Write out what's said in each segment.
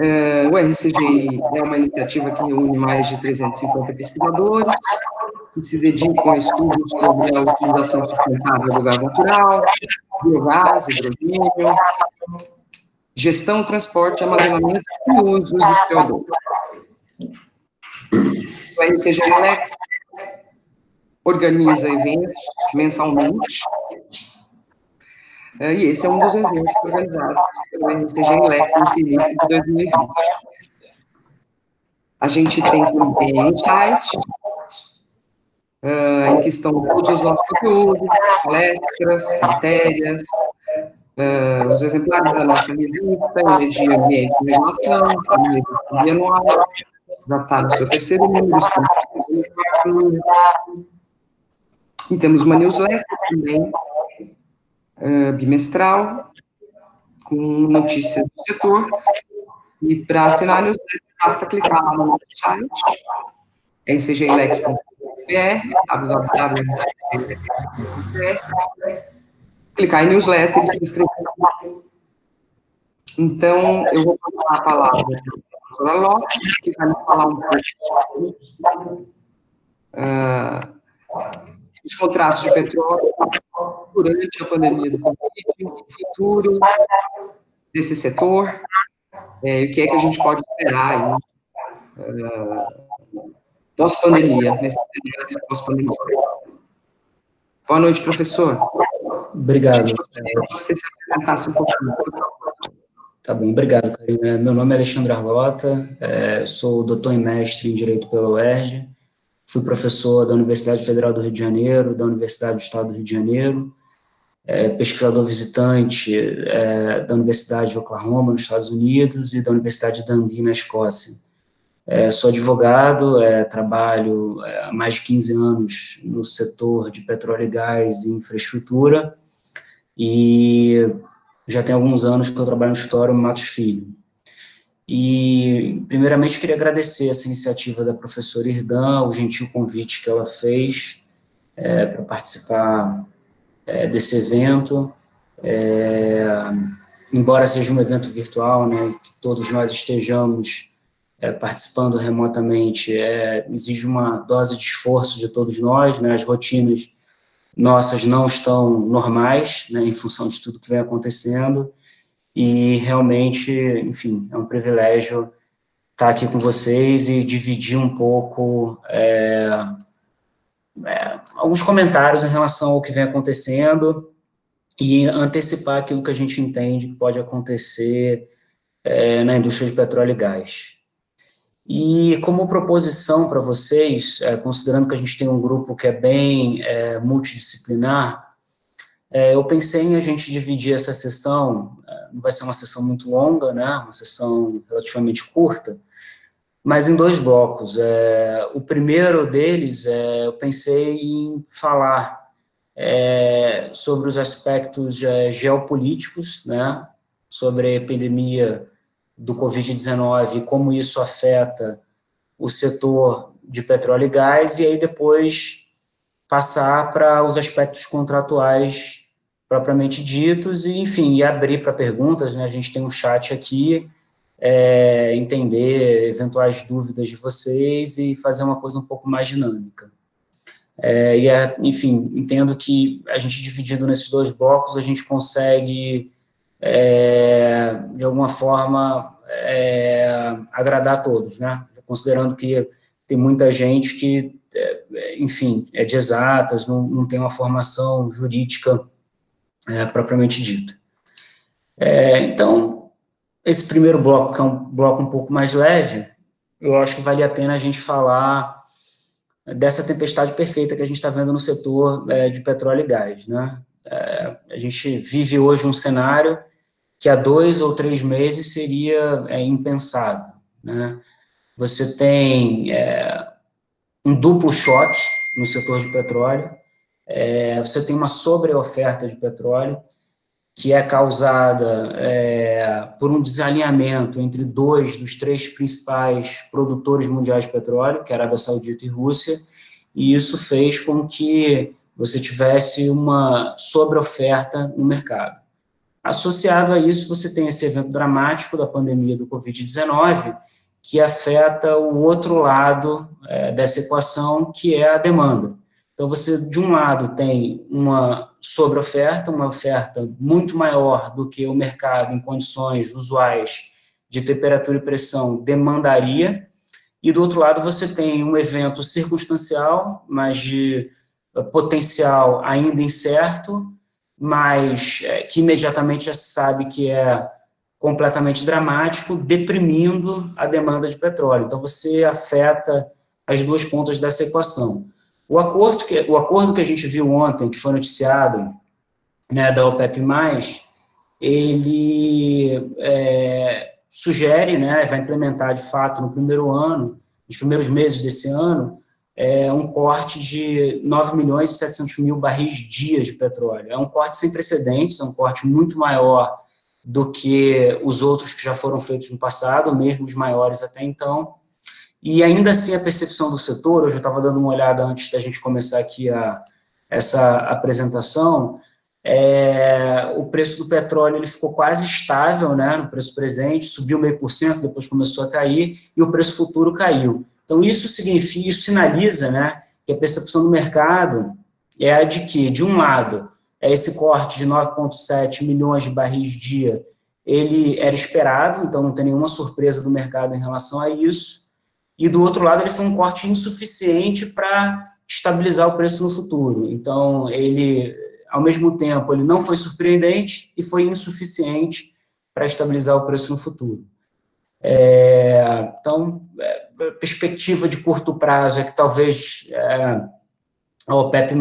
Uh, o RCGI é uma iniciativa que reúne mais de 350 pesquisadores que se dedicam a estudos sobre a utilização sustentável do gás natural, biogás, hidrogênio, gestão, transporte, armazenamento e uso de CO2. O RCGI Lex organiza eventos mensalmente é, e esse é um dos eventos organizados pelo RCG Inlex nesse início de 2020. A gente tem também um site uh, em que estão todos os nossos conteúdos, palestras, matérias, uh, os exemplares da nossa revista, Energia, Ambiente e Regulação, a revista já está no seu terceiro número, e temos uma newsletter também, uh, bimestral, com notícias do setor. E para assinar a newsletter, basta clicar lá no nosso site, ncgilex.br, www.ncgilex.br, clicar em newsletter e se inscrever. Então, eu vou passar a palavra para a professora que vai nos falar um pouco sobre uh, os contrastes de petróleo durante a pandemia do Covid, o futuro desse setor, é, o que é que a gente pode esperar aí uh, pós-pandemia, nesse cenário pós-pandemia. Boa noite, professor. Obrigado. que você se apresentasse um pouquinho, por favor. Tá bom, obrigado, Karina. Meu nome é Alexandre Arlota, é, sou doutor em mestre em Direito pela UERJ, Fui professor da Universidade Federal do Rio de Janeiro, da Universidade do Estado do Rio de Janeiro, é, pesquisador visitante é, da Universidade de Oklahoma, nos Estados Unidos, e da Universidade de Dundee, na Escócia. É, sou advogado, é, trabalho é, há mais de 15 anos no setor de petróleo e gás e infraestrutura, e já tem alguns anos que eu trabalho no escritório Matos Filho. E, primeiramente, queria agradecer essa iniciativa da professora Irdan, o gentil convite que ela fez é, para participar é, desse evento. É, embora seja um evento virtual, né, que todos nós estejamos é, participando remotamente, é, exige uma dose de esforço de todos nós, né, as rotinas nossas não estão normais, né, em função de tudo que vem acontecendo, e realmente, enfim, é um privilégio estar aqui com vocês e dividir um pouco é, é, alguns comentários em relação ao que vem acontecendo e antecipar aquilo que a gente entende que pode acontecer é, na indústria de petróleo e gás. E como proposição para vocês, é, considerando que a gente tem um grupo que é bem é, multidisciplinar, é, eu pensei em a gente dividir essa sessão não vai ser uma sessão muito longa, né, uma sessão relativamente curta, mas em dois blocos. É, o primeiro deles, é, eu pensei em falar é, sobre os aspectos é, geopolíticos, né, sobre a epidemia do Covid-19 e como isso afeta o setor de petróleo e gás, e aí depois passar para os aspectos contratuais propriamente ditos, e, enfim, e abrir para perguntas, né, a gente tem um chat aqui, é, entender eventuais dúvidas de vocês e fazer uma coisa um pouco mais dinâmica. É, e, é, enfim, entendo que a gente dividindo nesses dois blocos, a gente consegue, é, de alguma forma, é, agradar a todos, né, considerando que tem muita gente que, é, enfim, é de exatas, não, não tem uma formação jurídica é, propriamente dito. É, então, esse primeiro bloco, que é um bloco um pouco mais leve, eu acho que vale a pena a gente falar dessa tempestade perfeita que a gente está vendo no setor é, de petróleo e gás. Né? É, a gente vive hoje um cenário que há dois ou três meses seria é, impensável. Né? Você tem é, um duplo choque no setor de petróleo, é, você tem uma sobreoferta de petróleo que é causada é, por um desalinhamento entre dois dos três principais produtores mundiais de petróleo, que é Arábia Saudita e Rússia, e isso fez com que você tivesse uma sobreoferta no mercado. Associado a isso, você tem esse evento dramático da pandemia do Covid-19, que afeta o outro lado é, dessa equação, que é a demanda. Então, você, de um lado, tem uma sobre-oferta, uma oferta muito maior do que o mercado, em condições usuais de temperatura e pressão, demandaria, e do outro lado, você tem um evento circunstancial, mas de potencial ainda incerto, mas é, que imediatamente já se sabe que é completamente dramático, deprimindo a demanda de petróleo. Então, você afeta as duas pontas dessa equação. O acordo que, o acordo que a gente viu ontem, que foi noticiado, né, da OPEP+, ele é, sugere, né, vai implementar de fato no primeiro ano, nos primeiros meses desse ano, é um corte de 9 milhões e 700 mil barris dia de petróleo. É um corte sem precedentes, é um corte muito maior do que os outros que já foram feitos no passado, mesmo os maiores até então. E ainda assim a percepção do setor, eu já estava dando uma olhada antes da gente começar aqui a, essa apresentação, é, o preço do petróleo ele ficou quase estável, né, no preço presente, subiu meio por cento, depois começou a cair, e o preço futuro caiu. Então, isso significa, isso sinaliza, né, que a percepção do mercado é a de que, de um lado, é esse corte de 9,7 milhões de barris dia, ele era esperado, então não tem nenhuma surpresa do mercado em relação a isso, e do outro lado, ele foi um corte insuficiente para estabilizar o preço no futuro. Então, ele, ao mesmo tempo, ele não foi surpreendente e foi insuficiente para estabilizar o preço no futuro. É, então, é, perspectiva de curto prazo é que talvez é, a OPEP+,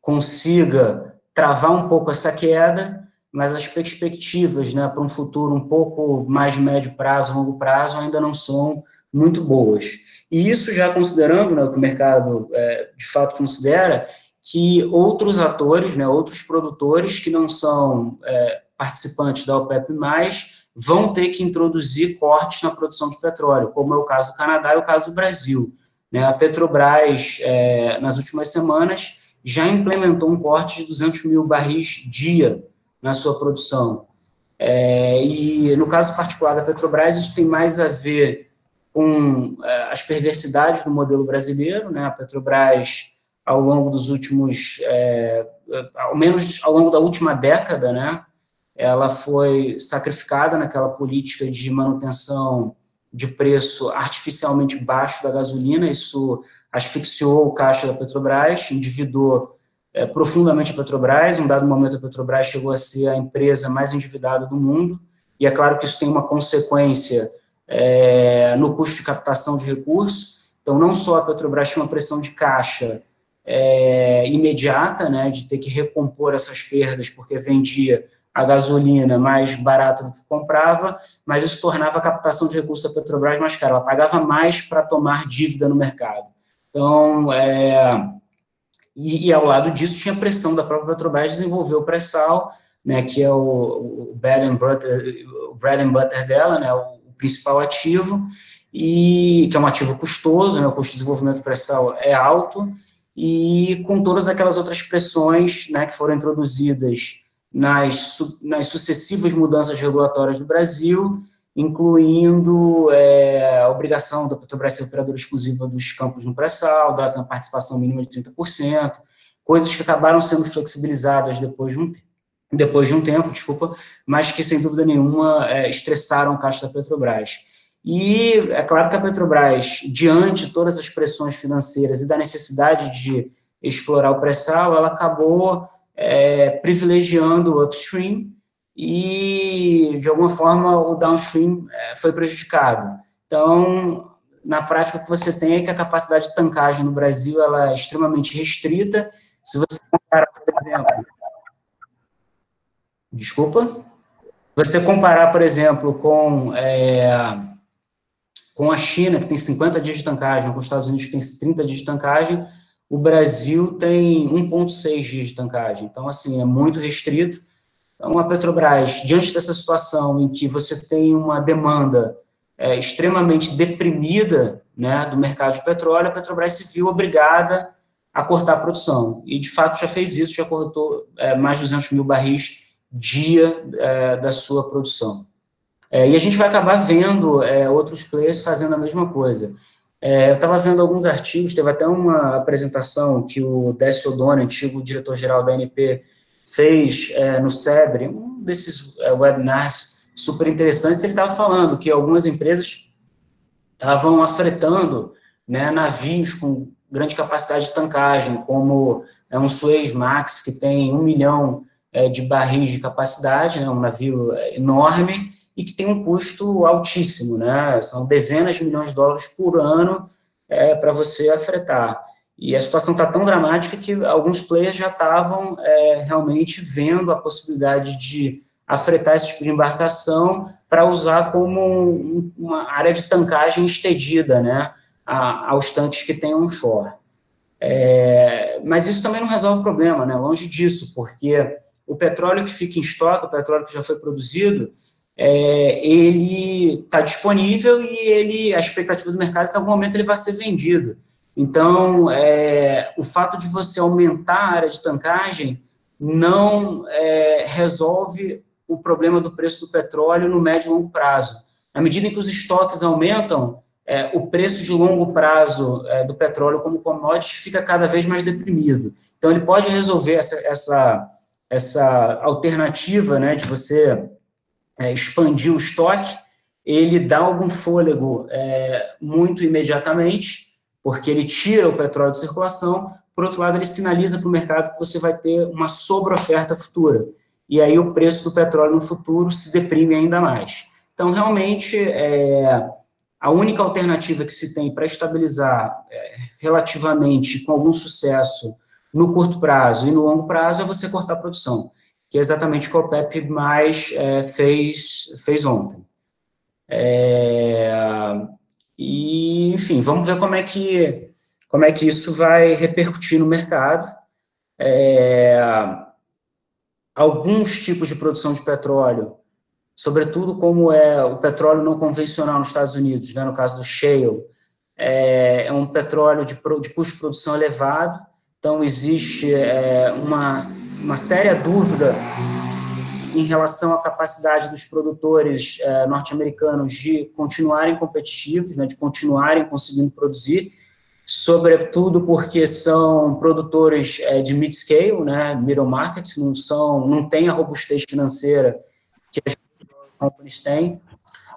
consiga travar um pouco essa queda, mas as perspectivas né, para um futuro um pouco mais médio prazo, longo prazo, ainda não são muito boas. E isso já considerando né, o que o mercado é, de fato considera, que outros atores, né, outros produtores que não são é, participantes da OPEP+, vão ter que introduzir cortes na produção de petróleo, como é o caso do Canadá e o caso do Brasil. Né? A Petrobras, é, nas últimas semanas, já implementou um corte de 200 mil barris dia na sua produção. É, e no caso particular da Petrobras, isso tem mais a ver com é, as perversidades do modelo brasileiro. Né? A Petrobras, ao longo dos últimos, é, ao menos ao longo da última década, né, ela foi sacrificada naquela política de manutenção de preço artificialmente baixo da gasolina, isso asfixiou o caixa da Petrobras, endividou é, profundamente a Petrobras, em um dado momento a Petrobras chegou a ser a empresa mais endividada do mundo, e é claro que isso tem uma consequência é, no custo de captação de recursos, então não só a Petrobras tinha uma pressão de caixa é, imediata, né, de ter que recompor essas perdas, porque vendia a gasolina mais barata do que comprava, mas isso tornava a captação de recursos da Petrobras mais cara. Ela pagava mais para tomar dívida no mercado. Então, é, e, e, ao lado disso tinha pressão da própria Petrobras desenvolver o pré-sal, né, que é o, o, bread and butter, o bread and butter dela, né, o, principal ativo, e que é um ativo custoso, né, o custo de desenvolvimento pré-sal é alto, e com todas aquelas outras pressões né, que foram introduzidas nas, nas sucessivas mudanças regulatórias do Brasil, incluindo é, a obrigação da Petrobras ser operadora exclusiva dos campos no pré-sal, da participação mínima de 30%, coisas que acabaram sendo flexibilizadas depois de um tempo depois de um tempo, desculpa, mas que sem dúvida nenhuma é, estressaram o caixa da Petrobras. E é claro que a Petrobras, diante de todas as pressões financeiras e da necessidade de explorar o pré-sal, ela acabou é, privilegiando o upstream e, de alguma forma, o downstream é, foi prejudicado. Então, na prática, o que você tem é que a capacidade de tancagem no Brasil ela é extremamente restrita. Se você comparar, por exemplo... Desculpa? Você comparar, por exemplo, com, é, com a China, que tem 50 dias de tancagem, com os Estados Unidos, que tem 30 dias de tancagem, o Brasil tem 1,6 dias de tancagem. Então, assim, é muito restrito. Então, a Petrobras, diante dessa situação em que você tem uma demanda é, extremamente deprimida né, do mercado de petróleo, a Petrobras se viu obrigada a cortar a produção. E, de fato, já fez isso, já cortou é, mais de 200 mil barris dia é, da sua produção. É, e a gente vai acabar vendo é, outros players fazendo a mesma coisa. É, eu estava vendo alguns artigos, teve até uma apresentação que o Décio O'Donnell, antigo diretor-geral da ANP, fez é, no SEBRE, um desses é, webinars super interessantes, ele estava falando que algumas empresas estavam afretando né, navios com grande capacidade de tancagem, como é um Suez Max, que tem um milhão de barris de capacidade, né, um navio é, enorme, e que tem um custo altíssimo, né? São dezenas de milhões de dólares por ano é, para você afretar. E a situação está tão dramática que alguns players já estavam é, realmente vendo a possibilidade de afretar esse tipo de embarcação para usar como um, uma área de tancagem estendida, né, a, aos tanques que tem onshore. É, mas isso também não resolve o problema, né, longe disso, porque o petróleo que fica em estoque, o petróleo que já foi produzido, é, ele está disponível e ele a expectativa do mercado é que em algum momento ele vai ser vendido. Então, é, o fato de você aumentar a área de tancagem não é, resolve o problema do preço do petróleo no médio e longo prazo. À medida em que os estoques aumentam, é, o preço de longo prazo é, do petróleo como commodity fica cada vez mais deprimido. Então, ele pode resolver essa, essa, essa alternativa né, de você é, expandir o estoque, ele dá algum fôlego é, muito imediatamente, porque ele tira o petróleo de circulação, por outro lado, ele sinaliza para o mercado que você vai ter uma sobreoferta futura, e aí o preço do petróleo no futuro se deprime ainda mais. Então, realmente, é, a única alternativa que se tem para estabilizar é, relativamente com algum sucesso no curto prazo e no longo prazo é você cortar a produção que é exatamente o que o OPEP mais é, fez, fez ontem. É, e, enfim, vamos ver como é que, como é que isso vai repercutir no mercado. É, alguns tipos de produção de petróleo, sobretudo como é o petróleo não convencional nos Estados Unidos, né, no caso do shale, é, é um petróleo de, de custo de produção elevado, então, existe é, uma, uma séria dúvida em relação à capacidade dos produtores é, norte-americanos de continuarem competitivos, né, de continuarem conseguindo produzir, sobretudo porque são produtores é, de mid-scale, né, middle markets, não, são, não têm a robustez financeira que as companies têm,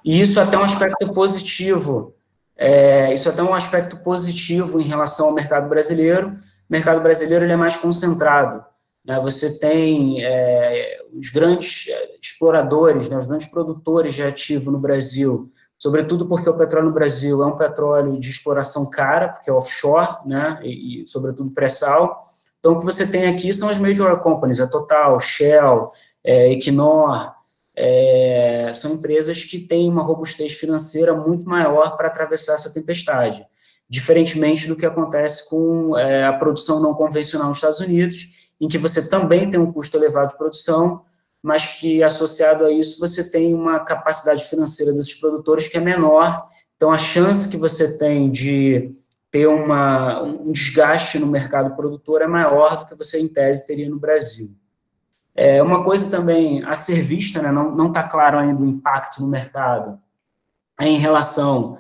e isso é até um aspecto positivo, é, isso é até um aspecto positivo em relação ao mercado brasileiro, mercado brasileiro ele é mais concentrado. Né? Você tem é, os grandes é, exploradores, né? os grandes produtores de ativo no Brasil, sobretudo porque o petróleo no Brasil é um petróleo de exploração cara, porque é offshore, né? e, e sobretudo pré-sal. Então, o que você tem aqui são as major companies, a Total, Shell, é, Equinor, é, são empresas que têm uma robustez financeira muito maior para atravessar essa tempestade diferentemente do que acontece com é, a produção não convencional nos Estados Unidos, em que você também tem um custo elevado de produção, mas que associado a isso você tem uma capacidade financeira desses produtores que é menor, então a chance que você tem de ter uma, um desgaste no mercado produtor é maior do que você, em tese, teria no Brasil. É, uma coisa também a ser vista, né, não está claro ainda o impacto no mercado, é em relação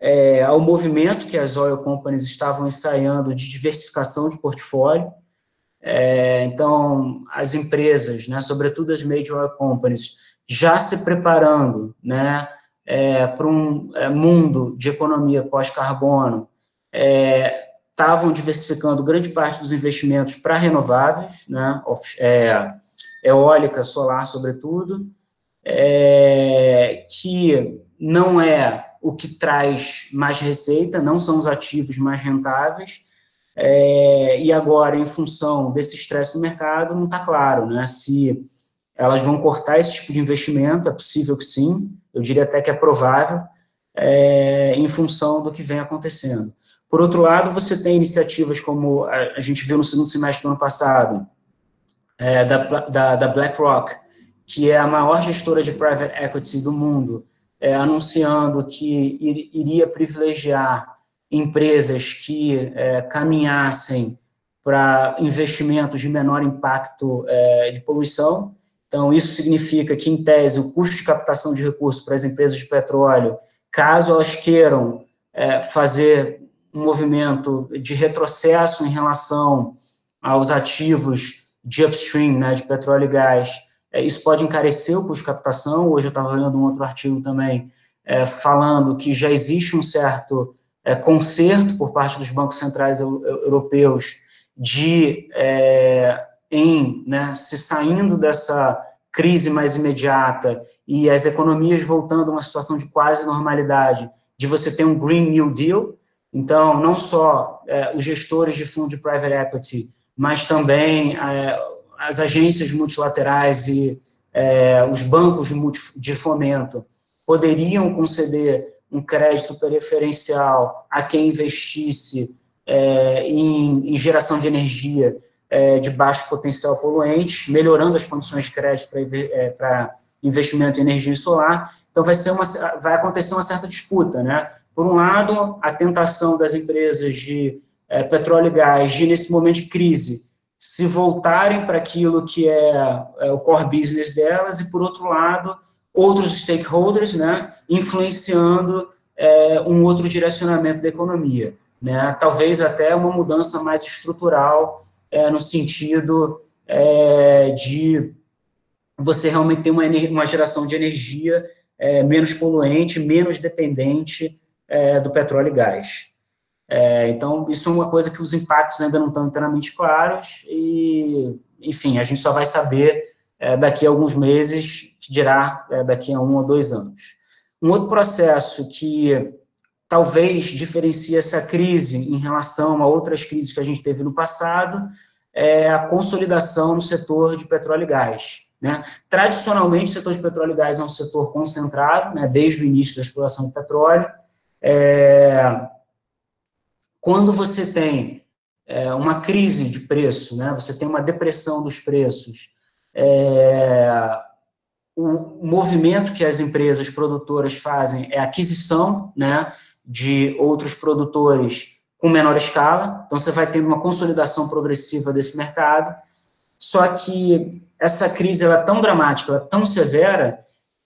é, ao movimento que as oil companies estavam ensaiando de diversificação de portfólio. É, então, as empresas, né, sobretudo as major oil companies, já se preparando né, é, para um é, mundo de economia pós-carbono, estavam é, diversificando grande parte dos investimentos para renováveis, né, é, eólica, solar, sobretudo, que não é o que traz mais receita, não são os ativos mais rentáveis, é, e agora, em função desse estresse no mercado, não está claro né, se elas vão cortar esse tipo de investimento, é possível que sim, eu diria até que é provável, é, em função do que vem acontecendo. Por outro lado, você tem iniciativas como a, a gente viu no segundo semestre do ano passado, é, da, da, da BlackRock, que é a maior gestora de private equity do mundo, é, anunciando que ir, iria privilegiar empresas que é, caminhassem para investimentos de menor impacto é, de poluição. Então, isso significa que, em tese, o custo de captação de recursos para as empresas de petróleo, caso elas queiram é, fazer um movimento de retrocesso em relação aos ativos de upstream, né, de petróleo e gás, isso pode encarecer o custo de captação. Hoje eu estava lendo um outro artigo também é, falando que já existe um certo é, conserto por parte dos bancos centrais europeus de é, em né, se saindo dessa crise mais imediata e as economias voltando a uma situação de quase normalidade, de você ter um Green New Deal. Então, não só é, os gestores de fundo de private equity, mas também é, as agências multilaterais e é, os bancos de, fomento poderiam conceder um crédito preferencial a quem investisse é, em, em, geração de energia é, de baixo potencial poluente, melhorando as condições de crédito para é, investimento em energia solar. Então, vai, ser uma, vai acontecer uma certa disputa, né? Por um lado, a tentação das empresas de é, petróleo e gás, de, nesse momento de crise, se voltarem para aquilo que é, é, o core business delas, e, por outro lado, outros stakeholders, né, influenciando é, um outro direcionamento da economia. Né, talvez até uma mudança mais estrutural é, no sentido é, de você realmente ter uma, uma geração de energia é, menos poluente, menos dependente é, do petróleo e gás. É, então, isso é uma coisa que os impactos ainda não estão inteiramente claros e, enfim, a gente só vai saber é, daqui a alguns meses, que dirá daqui a um ou dois anos. Um outro processo que talvez diferencie essa crise em relação a outras crises que a gente teve no passado, é a consolidação no setor de petróleo e gás. Né? Tradicionalmente, o setor de petróleo e gás é um setor concentrado, né, desde o início da exploração do petróleo. É, quando você tem é, uma crise de preço, né, você tem uma depressão dos preços, é, o movimento que as empresas produtoras fazem é aquisição, né, de outros produtores com menor escala, então você vai tendo uma consolidação progressiva desse mercado, só que essa crise ela é tão dramática, ela é tão severa,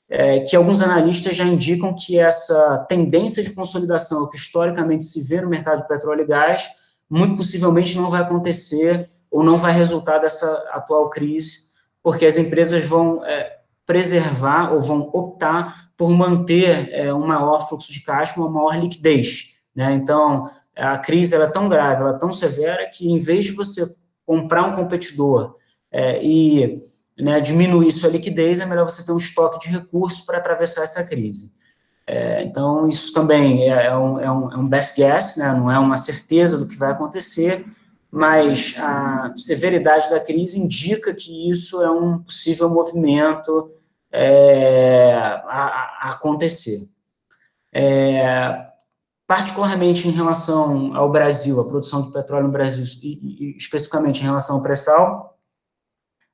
é, que alguns analistas já indicam que essa tendência de consolidação que historicamente se vê no mercado de petróleo e gás, muito possivelmente não vai acontecer ou não vai resultar dessa atual crise, porque as empresas vão é, preservar ou vão optar por manter é, um maior fluxo de caixa, uma maior liquidez. Né? Então, a crise é tão grave, ela é tão severa, que em vez de você comprar um competidor é, e né, diminuir sua liquidez, é melhor você ter um estoque de recursos para atravessar essa crise. É, então, isso também é, é, um, é, um, é um best guess, né, não é uma certeza do que vai acontecer, mas a severidade da crise indica que isso é um possível movimento é, a, a, acontecer. É, particularmente em relação ao Brasil, a produção de petróleo no Brasil, e, e especificamente em relação ao pré-sal,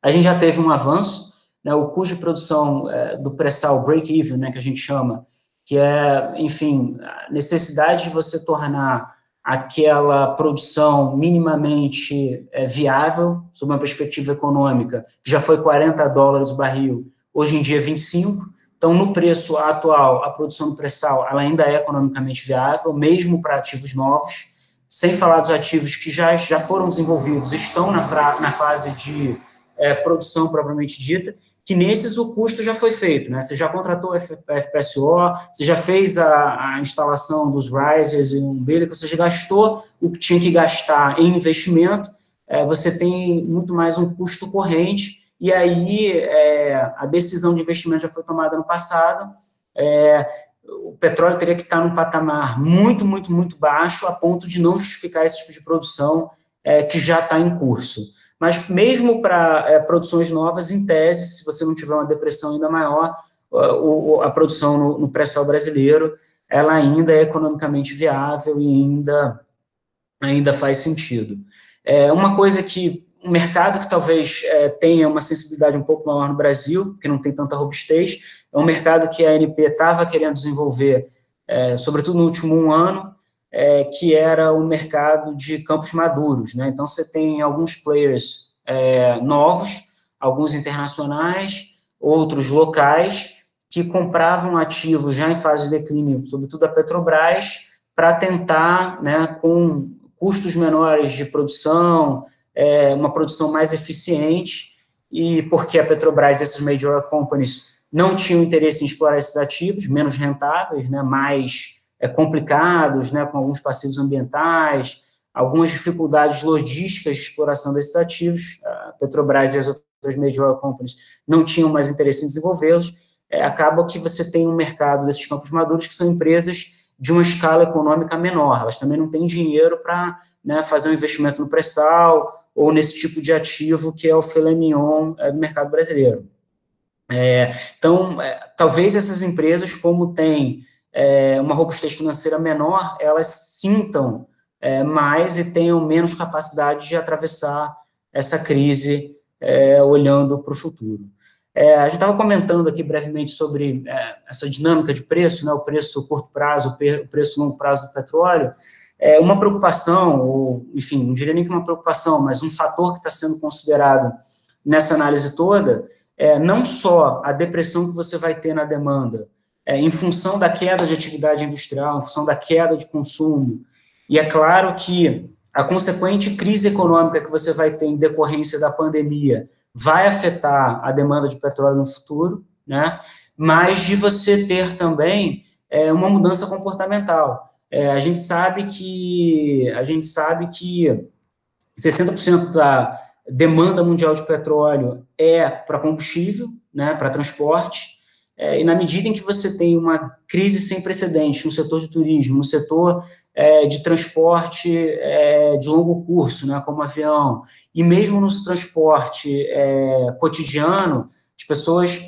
a gente já teve um avanço, né, o custo de produção é, do pré-sal break-even, né, que a gente chama, que é, enfim, a necessidade de você tornar aquela produção minimamente é, viável, sob uma perspectiva econômica, que já foi 40 dólares o barril, hoje em dia 25. Então, no preço atual, a produção do pré-sal ela ainda é economicamente viável, mesmo para ativos novos, sem falar dos ativos que já, já foram desenvolvidos, estão na, na fase de é, produção propriamente dita, que nesses o custo já foi feito, né? Você já contratou a FPSO, você já fez a, a instalação dos risers e um umbilical, você já gastou o que tinha que gastar em investimento, é, você tem muito mais um custo corrente, e aí é, a decisão de investimento já foi tomada no passado, é, o petróleo teria que estar num patamar muito, muito, muito baixo, a ponto de não justificar esse tipo de produção é, que já está em curso. Mas mesmo para é, produções novas, em tese, se você não tiver uma depressão ainda maior, a, a produção no, no pré-sal brasileiro, ela ainda é economicamente viável e ainda, ainda faz sentido. É, uma coisa que um mercado que talvez é, tenha uma sensibilidade um pouco maior no Brasil, que não tem tanta robustez, é um mercado que a ANP estava querendo desenvolver, é, sobretudo no último um ano, é, que era o mercado de campos maduros. Né? Então, você tem alguns players é, novos, alguns internacionais, outros locais, que compravam ativos já em fase de declínio, sobretudo a Petrobras, para tentar, né, com custos menores de produção, é, uma produção mais eficiente, e porque a Petrobras e essas major companies não tinham interesse em explorar esses ativos, menos rentáveis, né, mais é, complicados, né, com alguns passivos ambientais, algumas dificuldades logísticas de exploração desses ativos, a Petrobras e as outras major companies não tinham mais interesse em desenvolvê-los, é, acaba que você tem um mercado desses campos maduros que são empresas de uma escala econômica menor, elas também não têm dinheiro para né, fazer um investimento no pré-sal ou nesse tipo de ativo que é o filé mignon é, do mercado brasileiro. É, então, é, talvez essas empresas, como têm é, uma robustez financeira menor, elas sintam é, mais e tenham menos capacidade de atravessar essa crise é, olhando para o futuro. É, a gente estava comentando aqui brevemente sobre essa dinâmica de preço, né, o preço curto prazo, o preço longo prazo do petróleo. É uma preocupação, ou, enfim, não diria nem que uma preocupação, mas um fator que está sendo considerado nessa análise toda é, não só a depressão que você vai ter na demanda, é, em função da queda de atividade industrial, em função da queda de consumo, e é claro que a consequente crise econômica que você vai ter em decorrência da pandemia vai afetar a demanda de petróleo no futuro, né? mas de você ter também é, uma mudança comportamental. É, a gente sabe que a gente sabe que 60% da demanda mundial de petróleo é para combustível, né, para transporte, é, e na medida em que você tem uma crise sem precedentes no setor de turismo, no setor é, de transporte é, de longo curso, né, como avião, e mesmo no transporte é, cotidiano, as pessoas,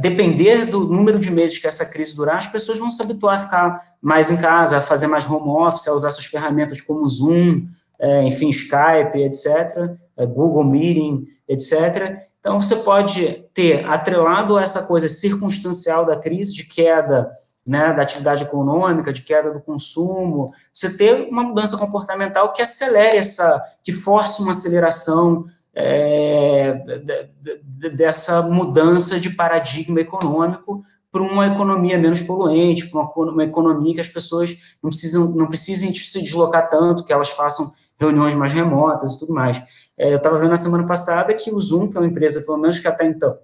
depender do número de meses que essa crise durar, as pessoas vão se habituar a ficar mais em casa, a fazer mais home office, a usar suas ferramentas como Zoom, é, enfim, Skype, etc., é, Google Meeting, etc. Então, você pode ter atrelado essa coisa circunstancial da crise, de queda né, da atividade econômica, de queda do consumo, você ter uma mudança comportamental que acelere essa, que force uma aceleração é, dessa mudança de paradigma econômico para uma economia menos poluente, para uma, uma, economia que as pessoas não precisam, não precisem se deslocar tanto, que elas façam reuniões mais remotas e tudo mais. É, eu estava vendo na semana passada que o Zoom, que é uma empresa, pelo menos que até então,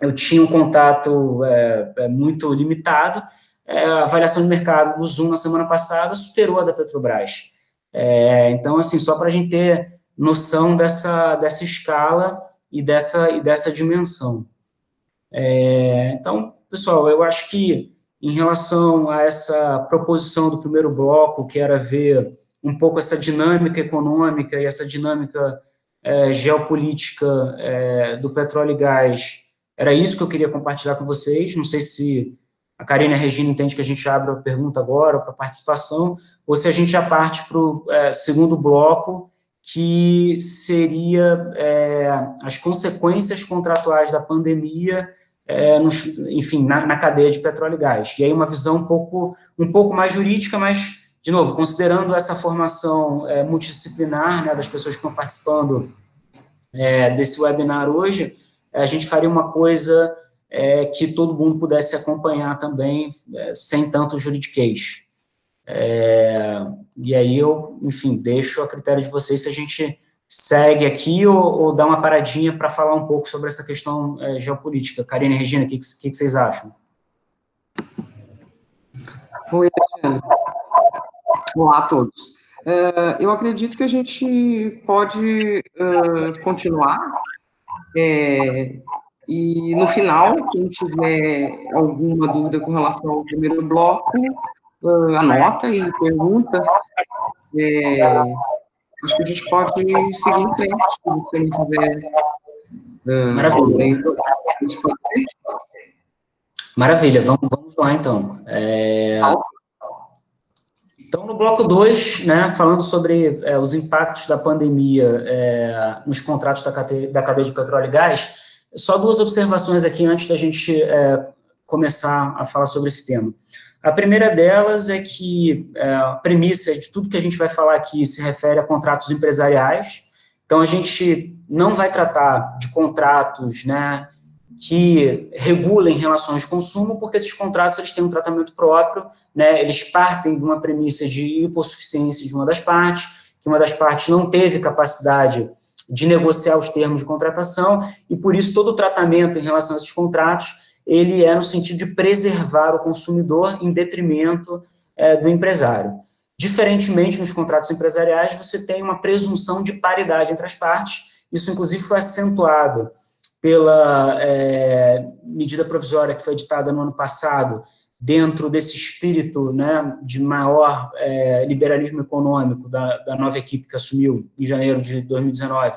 eu tinha um contato é, é muito limitado, é, a avaliação de mercado do Zoom na semana passada superou a da Petrobras. É, então, assim, só para a gente ter noção dessa, dessa escala e dessa, e dessa dimensão. É, então, pessoal, eu acho que em relação a essa proposição do primeiro bloco, que era ver um pouco essa dinâmica econômica e essa dinâmica é, geopolítica é, do petróleo e gás, era isso que eu queria compartilhar com vocês. Não sei se a Karina e a Regina entende que a gente abre a pergunta agora para participação, ou se a gente já parte para o é, segundo bloco, que seria é, as consequências contratuais da pandemia, é, no, enfim, na, na, cadeia de petróleo e gás. E aí uma visão um pouco, um pouco mais jurídica, mas, de novo, considerando essa formação é, multidisciplinar né, das pessoas que estão participando é, desse webinar hoje, a gente faria uma coisa é, que todo mundo pudesse acompanhar também, é, sem tanto juridiquês. É, e aí eu, enfim, deixo a critério de vocês se a gente segue aqui ou, ou dá uma paradinha para falar um pouco sobre essa questão é, geopolítica. Karine e Regina, o que, que, que, vocês acham? Oi, Alexandre. Olá a todos. Uh, eu acredito que a gente pode uh, continuar é, e no final, quem tiver alguma dúvida com relação ao primeiro bloco, uh, anota e pergunta. É, acho que a gente pode seguir em frente, se não tiver. Maravilha. Maravilha, vamos, vamos lá então. É... Então, no bloco 2, né, falando sobre é, os impactos da pandemia é, nos contratos da cadeia, da cadeia de petróleo e gás, só duas observações aqui antes da gente é, começar a falar sobre esse tema. A primeira delas é que é, a premissa de tudo que a gente vai falar aqui se refere a contratos empresariais. Então, a gente não vai tratar de contratos, né, que regulem relações de consumo, porque esses contratos eles têm um tratamento próprio, né, eles partem de uma premissa de hipossuficiência de uma das partes, que uma das partes não teve capacidade de negociar os termos de contratação, e por isso todo o tratamento em relação a esses contratos, ele é no sentido de preservar o consumidor em detrimento é, do empresário. Diferentemente nos contratos empresariais, você tem uma presunção de paridade entre as partes, isso inclusive foi acentuado pela é, medida provisória que foi editada no ano passado, dentro desse espírito né, de maior é, liberalismo econômico da, da, nova equipe que assumiu em janeiro de 2019,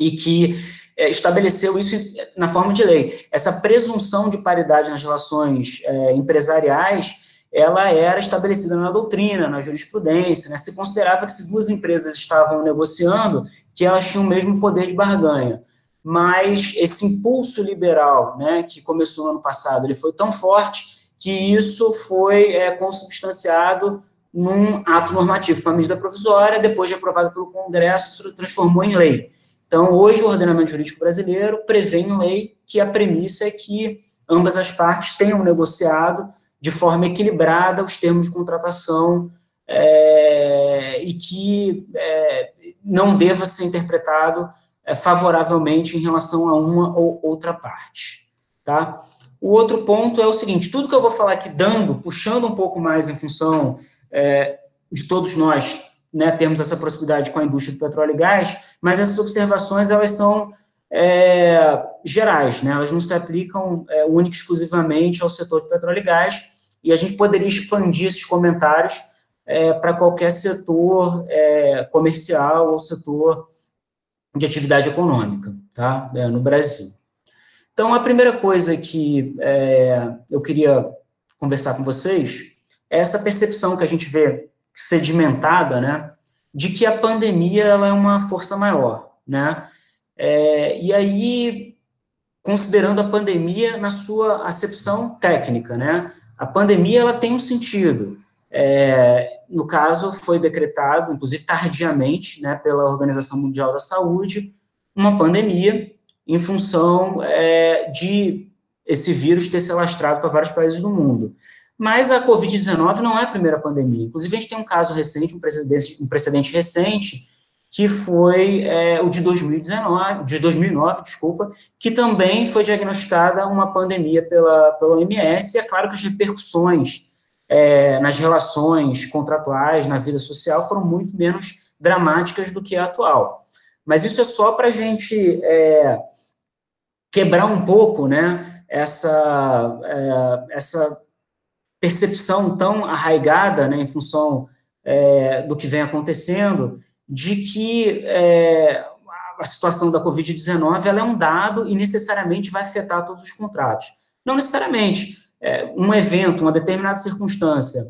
e que é, estabeleceu isso na forma de lei. Essa presunção de paridade nas relações é, empresariais, ela era estabelecida na doutrina, na jurisprudência, né, se considerava que se duas empresas estavam negociando, que elas tinham o mesmo poder de barganha mas esse impulso liberal, né, que começou no ano passado, ele foi tão forte que isso foi é, consubstanciado num ato normativo, com a medida provisória, depois de aprovada pelo Congresso, transformou em lei. Então, hoje, o ordenamento jurídico brasileiro prevê em lei que a premissa é que ambas as partes tenham negociado de forma equilibrada os termos de contratação é, e que é, não deva ser interpretado favoravelmente em relação a uma ou outra parte, tá? O outro ponto é o seguinte, tudo que eu vou falar aqui dando, puxando um pouco mais em função é, de todos nós, né, termos essa proximidade com a indústria do petróleo e gás, mas essas observações, elas são é, gerais, né, elas não se aplicam é, única e exclusivamente ao setor de petróleo e gás, e a gente poderia expandir esses comentários é, para qualquer setor é, comercial ou setor de atividade econômica, tá? É, no Brasil. Então, a primeira coisa que é, eu queria conversar com vocês é essa percepção que a gente vê sedimentada, né, de que a pandemia ela é uma força maior, né? É, e aí, considerando a pandemia na sua acepção técnica, né? A pandemia ela tem um sentido. É, no caso, foi decretado, inclusive tardiamente, né, pela Organização Mundial da Saúde, uma pandemia em função é, de esse vírus ter se alastrado para vários países do mundo. Mas a Covid-19 não é a primeira pandemia. Inclusive, a gente tem um caso recente, um precedente, um precedente recente, que foi é, o de 2019, de 2009, desculpa, que também foi diagnosticada uma pandemia pela, pela OMS, e é claro que as repercussões é, nas relações contratuais, na vida social, foram muito menos dramáticas do que a atual. Mas isso é só para a gente é, quebrar um pouco né, essa, é, essa percepção tão arraigada né, em função é, do que vem acontecendo, de que é, a situação da Covid-19 é um dado e necessariamente vai afetar todos os contratos. Não necessariamente é, um evento, uma determinada circunstância,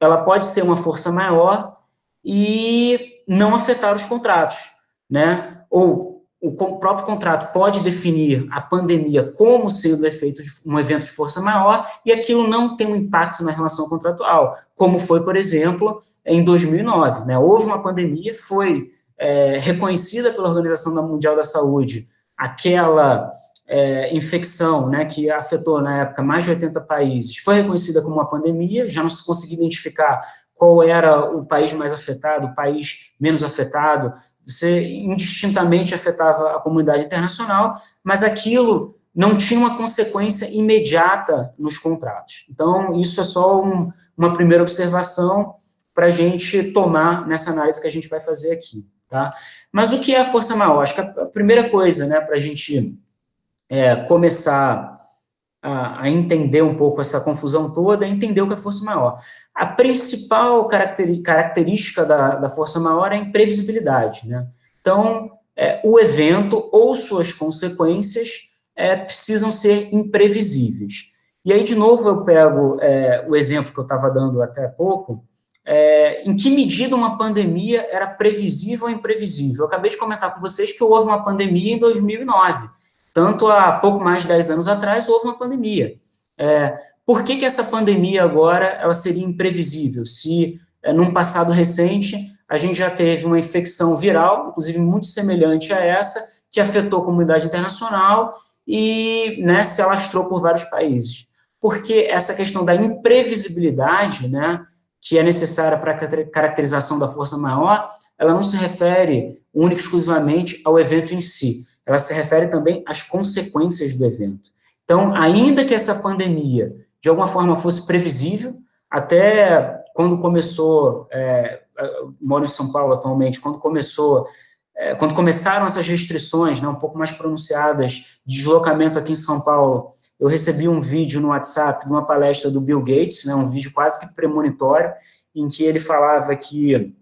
ela pode ser uma força maior e não afetar os contratos, né? Ou o próprio contrato pode definir a pandemia como sendo efeito de um evento de força maior e aquilo não tem um impacto na relação contratual, como foi, por exemplo, em 2009. Né? Houve uma pandemia, foi é, reconhecida pela Organização Mundial da Saúde aquela é, infecção, né, que afetou na época mais de 80 países, foi reconhecida como uma pandemia, já não se conseguia identificar qual era o país mais afetado, o país menos afetado, você indistintamente afetava a comunidade internacional, mas aquilo não tinha uma consequência imediata nos contratos. Então, isso é só um, uma primeira observação para a gente tomar nessa análise que a gente vai fazer aqui, tá? Mas o que é a força maior? Acho que a primeira coisa, né, para a gente é, começar a, a, entender um pouco essa confusão toda, entender o que é força maior. A principal característica da, da força maior é a imprevisibilidade, né? Então, é, o evento ou suas consequências é, precisam ser imprevisíveis. E aí, de novo, eu pego é, o exemplo que eu estava dando até pouco, é, em que medida uma pandemia era previsível ou imprevisível? Eu acabei de comentar com vocês que houve uma pandemia em 2009, tanto há pouco mais de 10 anos atrás, houve uma pandemia. É, por que, que essa pandemia agora ela seria imprevisível? Se, é, num passado recente, a gente já teve uma infecção viral, inclusive muito semelhante a essa, que afetou a comunidade internacional e né, se alastrou por vários países. Porque essa questão da imprevisibilidade, né, que é necessária para a caracterização da força maior, ela não se refere única e exclusivamente ao evento em si, ela se refere também às consequências do evento. Então, ainda que essa pandemia, de alguma forma, fosse previsível, até quando começou, é, moro em São Paulo atualmente, quando começou, é, quando começaram essas restrições, né, um pouco mais pronunciadas, de deslocamento aqui em São Paulo, eu recebi um vídeo no WhatsApp de uma palestra do Bill Gates, né, um vídeo quase que premonitório, em que ele falava que,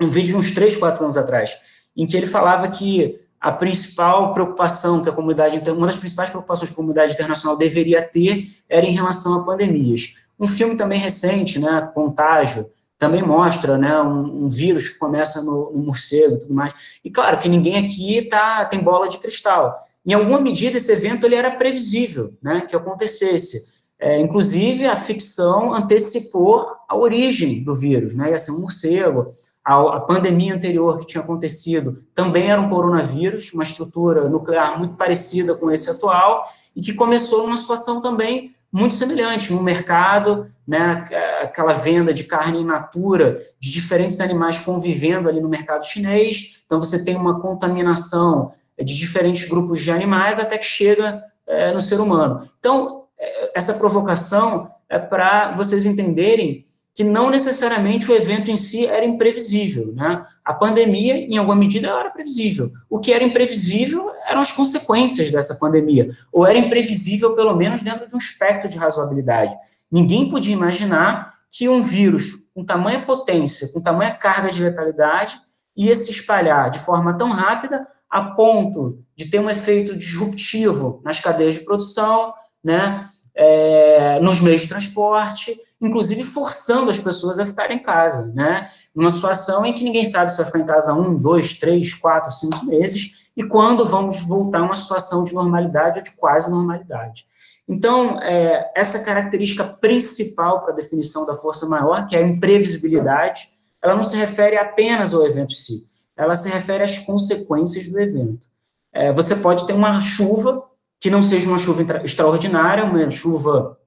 um vídeo de uns 3, 4 anos atrás, em que ele falava que a principal preocupação que a comunidade, uma das principais preocupações que a comunidade internacional deveria ter era em relação a pandemias. Um filme também recente, né, Contágio, também mostra, né, um, um vírus que começa no, no, morcego e tudo mais. E claro que ninguém aqui tá, tem bola de cristal. Em alguma medida, esse evento ele era previsível, né, que acontecesse. É, inclusive, a ficção antecipou a origem do vírus, né, ia ser um morcego. A, pandemia anterior que tinha acontecido também era um coronavírus, uma estrutura nuclear muito parecida com esse atual, e que começou numa situação também muito semelhante no mercado, né, aquela venda de carne in natura de diferentes animais convivendo ali no mercado chinês. Então você tem uma contaminação de diferentes grupos de animais até que chega é, no ser humano. Então é, essa provocação é para vocês entenderem que não necessariamente o evento em si era imprevisível, né? A pandemia, em alguma medida, era previsível. O que era imprevisível eram as consequências dessa pandemia, ou era imprevisível, pelo menos, dentro de um espectro de razoabilidade. Ninguém podia imaginar que um vírus com tamanha potência, com tamanha carga de letalidade, ia se espalhar de forma tão rápida a ponto de ter um efeito disruptivo nas cadeias de produção, né? É, nos meios de transporte, inclusive forçando as pessoas a ficarem em casa, né? Numa situação em que ninguém sabe se vai ficar em casa um, dois, três, quatro, cinco meses, e quando vamos voltar a uma situação de normalidade ou de quase normalidade. Então, é, essa característica principal para a definição da força maior, que é a imprevisibilidade, ela não se refere apenas ao evento em si, ela se refere às consequências do evento. É, você pode ter uma chuva que não seja uma chuva extraordinária, uma chuva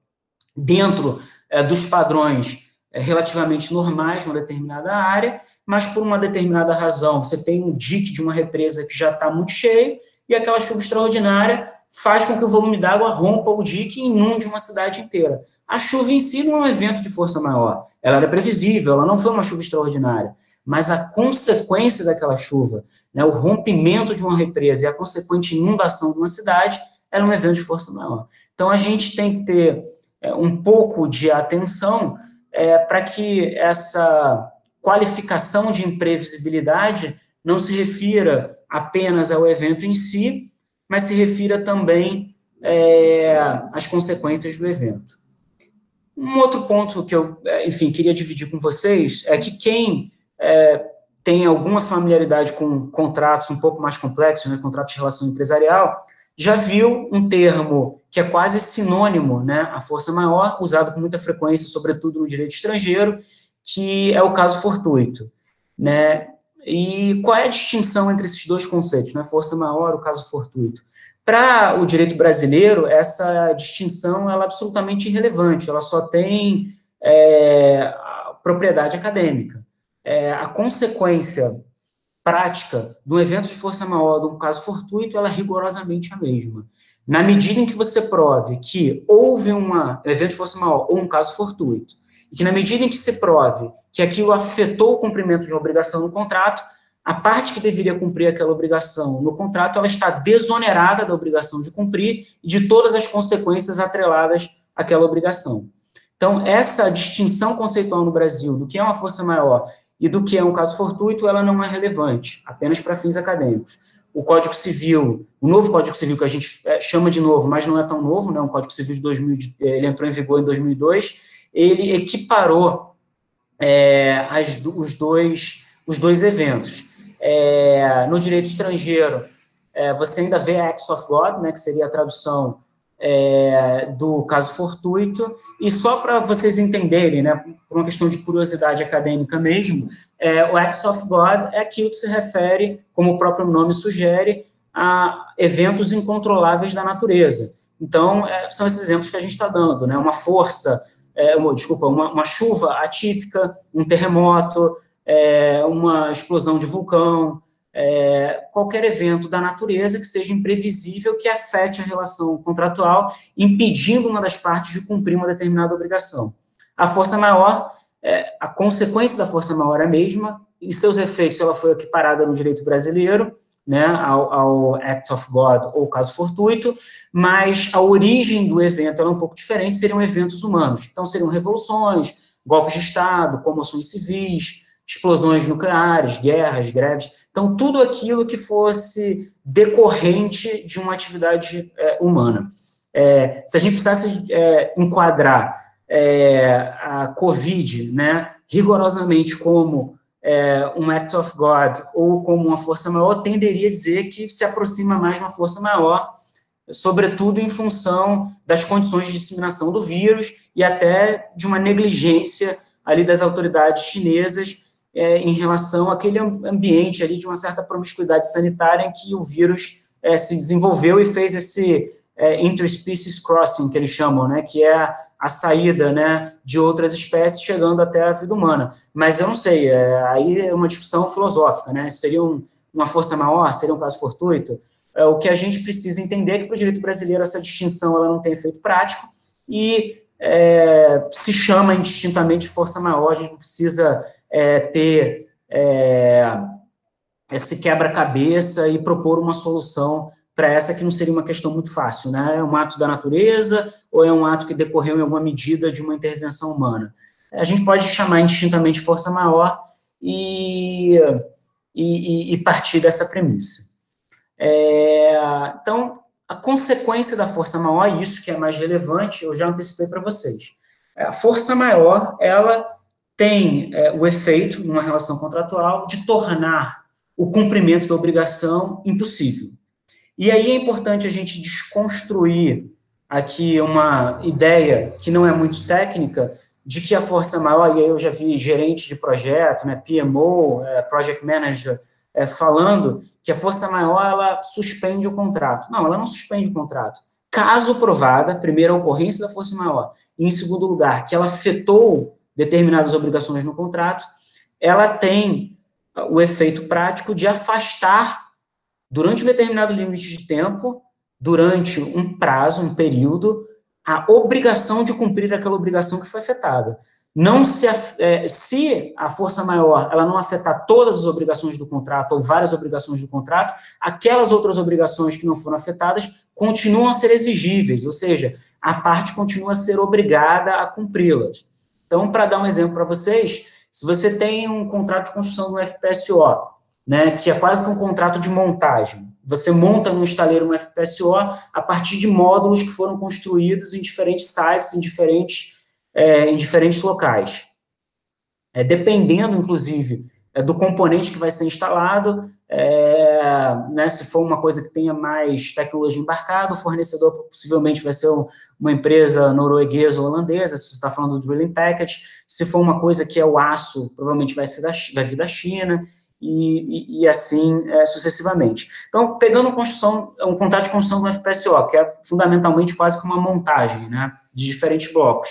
dentro dos padrões é, relativamente normais numa determinada área, mas por uma determinada razão, você tem um dique de uma represa que já está muito cheio, e aquela chuva extraordinária faz com que o volume d'água rompa o dique e inunde uma cidade inteira. A chuva em si não é um evento de força maior, ela era previsível, ela não foi uma chuva extraordinária, mas a consequência daquela chuva, né, o rompimento de uma represa e a consequente inundação de uma cidade, era um evento de força maior. Então a gente tem que ter é, um pouco de atenção é, para que essa qualificação de imprevisibilidade não se refira apenas ao evento em si, mas se refira também é, às consequências do evento. Um outro ponto que eu, é, enfim, queria dividir com vocês é que quem é, tem alguma familiaridade com contratos um pouco mais complexos, né, contratos de relação empresarial, já viu um termo que é quase sinônimo, né, a força maior, usado com muita frequência, sobretudo no direito estrangeiro, que é o caso fortuito, né? E qual é a distinção entre esses dois conceitos, né, força maior, o caso fortuito? Para o direito brasileiro, essa distinção é absolutamente irrelevante, ela só tem é, propriedade acadêmica. É, a consequência prática de um evento de força maior, de um caso fortuito, ela é rigorosamente a mesma. Na medida em que você prove que houve uma, um evento de força maior ou um caso fortuito, e que na medida em que se prove que aquilo afetou o cumprimento de uma obrigação no contrato, a parte que deveria cumprir aquela obrigação no contrato, ela está desonerada da obrigação de cumprir e de todas as consequências atreladas àquela obrigação. Então, essa distinção conceitual no Brasil do que é uma força maior e do que é um caso fortuito, ela não é relevante, apenas para fins acadêmicos. O Código Civil, o novo Código Civil que a gente é, chama de novo, mas não é tão novo, né? O Código Civil de 2000, ele entrou em vigor em 2002, ele equiparou é, as, os, dois, os dois eventos. É, no direito estrangeiro, é, você ainda vê Acts of God, né, que seria a tradução é, do caso fortuito, e só para vocês entenderem, né, por uma questão de curiosidade acadêmica mesmo, é, o acts of God é aquilo que se refere, como o próprio nome sugere, a eventos incontroláveis da natureza. Então, é, são esses exemplos que a gente está dando, né? Uma força, é, uma, desculpa, uma, uma, chuva atípica, um terremoto, é, uma explosão de vulcão, é, qualquer evento da natureza que seja imprevisível, que afete a relação contratual, impedindo uma das partes de cumprir uma determinada obrigação. A força maior, é, a consequência da força maior é a mesma, e seus efeitos, ela foi equiparada no direito brasileiro, né, ao, ao, act of God ou caso fortuito, mas a origem do evento é um pouco diferente, seriam eventos humanos. Então, seriam revoluções, golpes de Estado, comoções civis, explosões nucleares, guerras, greves. Então, tudo aquilo que fosse decorrente de uma atividade é, humana. É, se a gente precisasse é, enquadrar é, a Covid, né, rigorosamente como é, um act of God ou como uma força maior, tenderia a dizer que se aproxima mais de uma força maior, sobretudo em função das condições de disseminação do vírus e até de uma negligência ali das autoridades chinesas é, em relação àquele ambiente ali de uma certa promiscuidade sanitária em que o vírus é, se desenvolveu e fez esse é, interspecies crossing, que eles chamam, né, que é a, a, saída, né, de outras espécies chegando até a vida humana. Mas eu não sei, é, aí é uma discussão filosófica, né, seria um, uma força maior, seria um caso fortuito? É, o que a gente precisa entender é que para o direito brasileiro essa distinção ela não tem efeito prático e é, se chama indistintamente força maior, a gente precisa é, ter é, esse quebra-cabeça e propor uma solução para essa que não seria uma questão muito fácil, né? É um ato da natureza ou é um ato que decorreu em alguma medida de uma intervenção humana? A gente pode chamar indistintamente força maior e, e, e partir dessa premissa. É, então, a consequência da força maior, isso que é mais relevante, eu já antecipei para vocês. A força maior, ela tem é, o efeito, numa relação contratual, de tornar o cumprimento da obrigação impossível. E aí é importante a gente desconstruir aqui uma ideia que não é muito técnica, de que a força maior, e aí eu já vi gerente de projeto, né, PMO, é, Project Manager, é, falando que a força maior, ela suspende o contrato. Não, ela não suspende o contrato. Caso provada, primeiro, a ocorrência da força maior, e em segundo lugar, que ela afetou determinadas obrigações no contrato, ela tem o efeito prático de afastar durante um determinado limite de tempo, durante um prazo, um período, a obrigação de cumprir aquela obrigação que foi afetada. Não se, é, se a força maior ela não afetar todas as obrigações do contrato ou várias obrigações do contrato, aquelas outras obrigações que não foram afetadas continuam a ser exigíveis, ou seja, a parte continua a ser obrigada a cumpri-las. Então, para dar um exemplo para vocês, se você tem um contrato de construção do FPSO né, que é quase que um contrato de montagem. Você monta no estaleiro um FPSO a partir de módulos que foram construídos em diferentes sites, em diferentes, é, em diferentes locais. É, dependendo, inclusive, é, do componente que vai ser instalado, é, né, se for uma coisa que tenha mais tecnologia embarcada, o fornecedor possivelmente vai ser um, uma empresa norueguesa ou holandesa, se está falando do drilling package, se for uma coisa que é o aço, provavelmente vai, ser da, vai vir da China, e, e, e assim é, sucessivamente. Então, pegando construção, um contrato de construção do FPSO, que é fundamentalmente quase que uma montagem né, de diferentes blocos,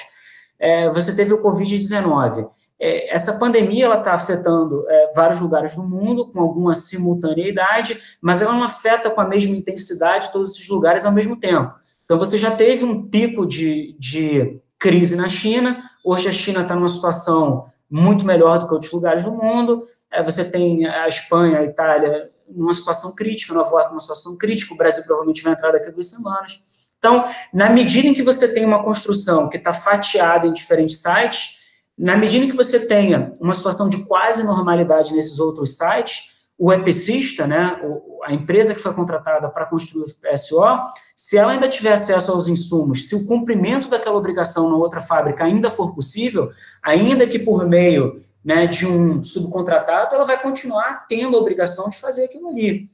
é, você teve o Covid-19. É, essa pandemia ela está afetando é, vários lugares do mundo com alguma simultaneidade, mas ela não afeta com a mesma intensidade todos esses lugares ao mesmo tempo. Então, você já teve um pico de, de crise na China, hoje a China está numa situação muito melhor do que outros lugares do mundo, é, você tem a Espanha, a Itália numa situação crítica, Nova York numa situação crítica, o Brasil provavelmente vai entrar daqui a duas semanas. Então, na medida em que você tem uma construção que está fatiada em diferentes sites, na medida em que você tenha uma situação de quase normalidade nesses outros sites, o EPCista, né, a empresa que foi contratada para construir o PSO, se ela ainda tiver acesso aos insumos, se o cumprimento daquela obrigação na outra fábrica ainda for possível, ainda que por meio né, de um subcontratado, ela vai continuar tendo a obrigação de fazer aquilo ali.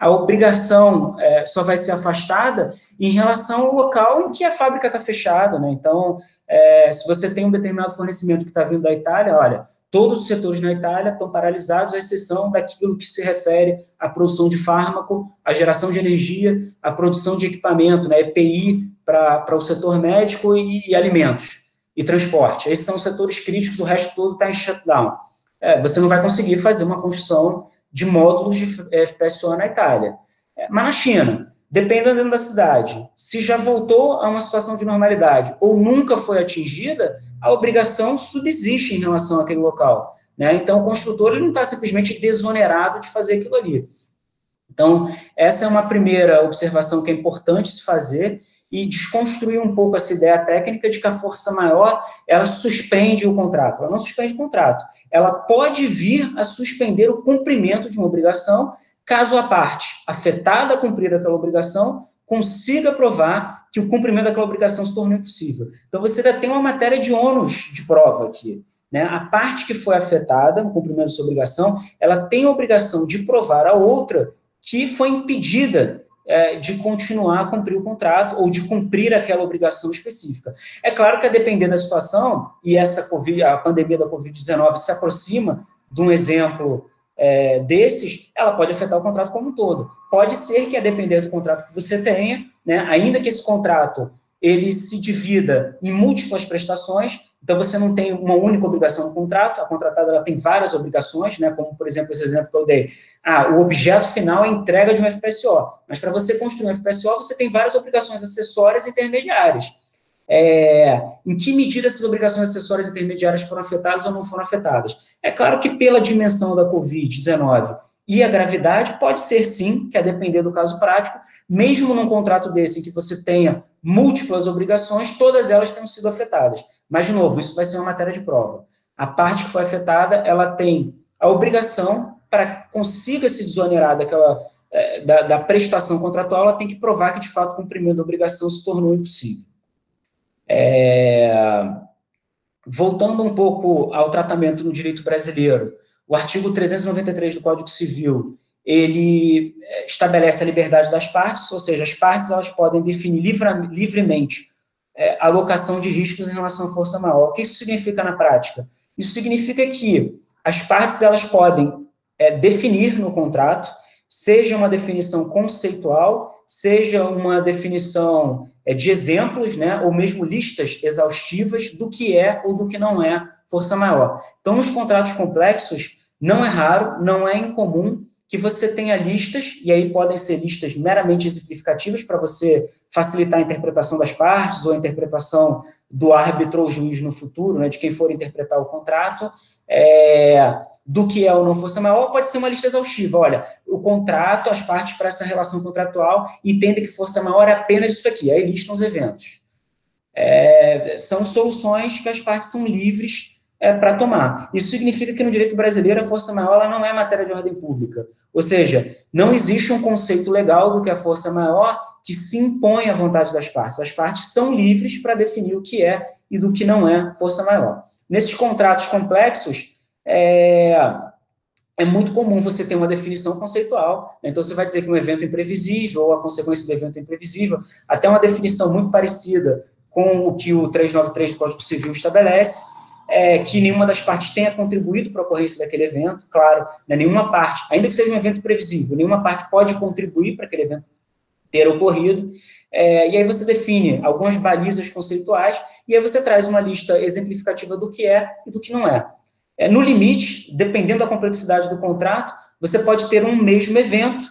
A obrigação é, só vai ser afastada em relação ao local em que a fábrica está fechada. Né? Então, é, se você tem um determinado fornecimento que está vindo da Itália, olha, todos os setores na Itália estão paralisados, à exceção daquilo que se refere à produção de fármaco, à geração de energia, à produção de equipamento, né, EPI para o setor médico e, e, alimentos e transporte. Esses são os setores críticos, o resto todo está em shutdown. É, você não vai conseguir fazer uma construção de módulos de FPSO na Itália. É, mas na China, dependendo da cidade, se já voltou a uma situação de normalidade ou nunca foi atingida, a obrigação subsiste em relação àquele local. Né? Então, o construtor ele não está simplesmente desonerado de fazer aquilo ali. Então, essa é uma primeira observação que é importante se fazer e desconstruir um pouco essa ideia técnica de que a força maior, ela suspende o contrato. Ela não suspende o contrato. Ela pode vir a suspender o cumprimento de uma obrigação, caso a parte afetada a cumprir aquela obrigação consiga provar que o cumprimento daquela obrigação se tornou impossível. Então, você ainda tem uma matéria de ônus de prova aqui. Né? A parte que foi afetada no cumprimento dessa obrigação, ela tem a obrigação de provar a outra que foi impedida é, de continuar a cumprir o contrato ou de cumprir aquela obrigação específica. É claro que, a depender da situação, e essa COVID, a pandemia da Covid-19 se aproxima de um exemplo é, desses, ela pode afetar o contrato como um todo. Pode ser que, a depender do contrato que você tenha, né, ainda que esse contrato ele se divida em múltiplas prestações, então você não tem uma única obrigação no contrato, a contratada ela tem várias obrigações, né, como por exemplo esse exemplo que eu dei. Ah, o objeto final é a entrega de um FPSO, mas para você construir um FPSO você tem várias obrigações acessórias intermediárias. É, em que medida essas obrigações acessórias intermediárias foram afetadas ou não foram afetadas? É claro que pela dimensão da Covid-19 e a gravidade, pode ser sim, que a depender do caso prático, mesmo num contrato desse em que você tenha múltiplas obrigações, todas elas tenham sido afetadas. Mas, de novo, isso vai ser uma matéria de prova. A parte que foi afetada, ela tem a obrigação, para consiga se desonerar daquela, é, da, da prestação contratual, ela tem que provar que, de fato, o cumprimento da obrigação se tornou impossível. É, voltando um pouco ao tratamento no direito brasileiro, o artigo 393 do Código Civil, ele é, estabelece a liberdade das partes, ou seja, as partes elas podem definir livremente é, a alocação de riscos em relação à força maior. O que isso significa na prática? Isso significa que as partes elas podem é, definir no contrato, seja uma definição conceitual, seja uma definição é, de exemplos, né, ou mesmo listas exaustivas do que é ou do que não é força maior. Então, nos contratos complexos, não é raro, não é incomum que você tenha listas, e aí podem ser listas meramente exemplificativas para você facilitar a interpretação das partes ou a interpretação do árbitro ou juiz no futuro, né, de quem for interpretar o contrato, é, do que é ou não força maior, pode ser uma lista exaustiva. Olha, o contrato, as partes para essa relação contratual entendem que força maior é apenas isso aqui, aí listam os eventos. É, são soluções que as partes são livres é, para tomar. Isso significa que no direito brasileiro a força maior não é matéria de ordem pública. Ou seja, não existe um conceito legal do que é força maior que se impõe à vontade das partes. As partes são livres para definir o que é e do que não é força maior. Nesses contratos complexos, é, é muito comum você ter uma definição conceitual. Né? Então, você vai dizer que um evento imprevisível, ou a consequência do evento é imprevisível, até uma definição muito parecida com o que o 393 do Código Civil estabelece, é, que nenhuma das partes tenha contribuído para a ocorrência daquele evento, claro, né, nenhuma parte, ainda que seja um evento previsível, nenhuma parte pode contribuir para aquele evento ter ocorrido, é, e aí você define algumas balizas conceituais, e aí você traz uma lista exemplificativa do que é e do que não é. é no limite, dependendo da complexidade do contrato, você pode ter um mesmo evento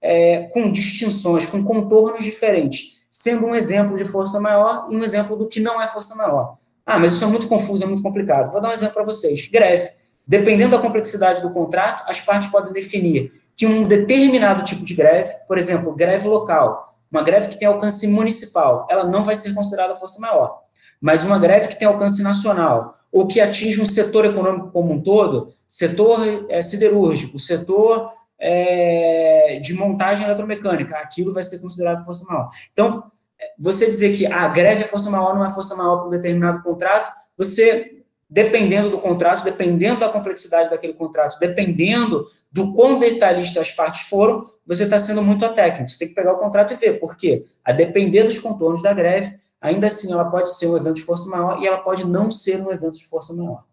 é, com distinções, com contornos diferentes, sendo um exemplo de força maior e um exemplo do que não é força maior. Ah, mas isso é muito confuso, é muito complicado. Vou dar um exemplo para vocês. Greve. Dependendo da complexidade do contrato, as partes podem definir que um determinado tipo de greve, por exemplo, greve local, uma greve que tem alcance municipal, ela não vai ser considerada força maior. Mas uma greve que tem alcance nacional, ou que atinge um setor econômico como um todo, setor é, siderúrgico, setor é, de montagem eletromecânica, aquilo vai ser considerado força maior. Então, você dizer que a greve é força maior não é força maior para um determinado contrato, você, dependendo do contrato, dependendo da complexidade daquele contrato, dependendo do quão detalhista as partes foram, você está sendo muito atécnico. Você tem que pegar o contrato e ver. Por quê? A depender dos contornos da greve, ainda assim ela pode ser um evento de força maior e ela pode não ser um evento de força maior.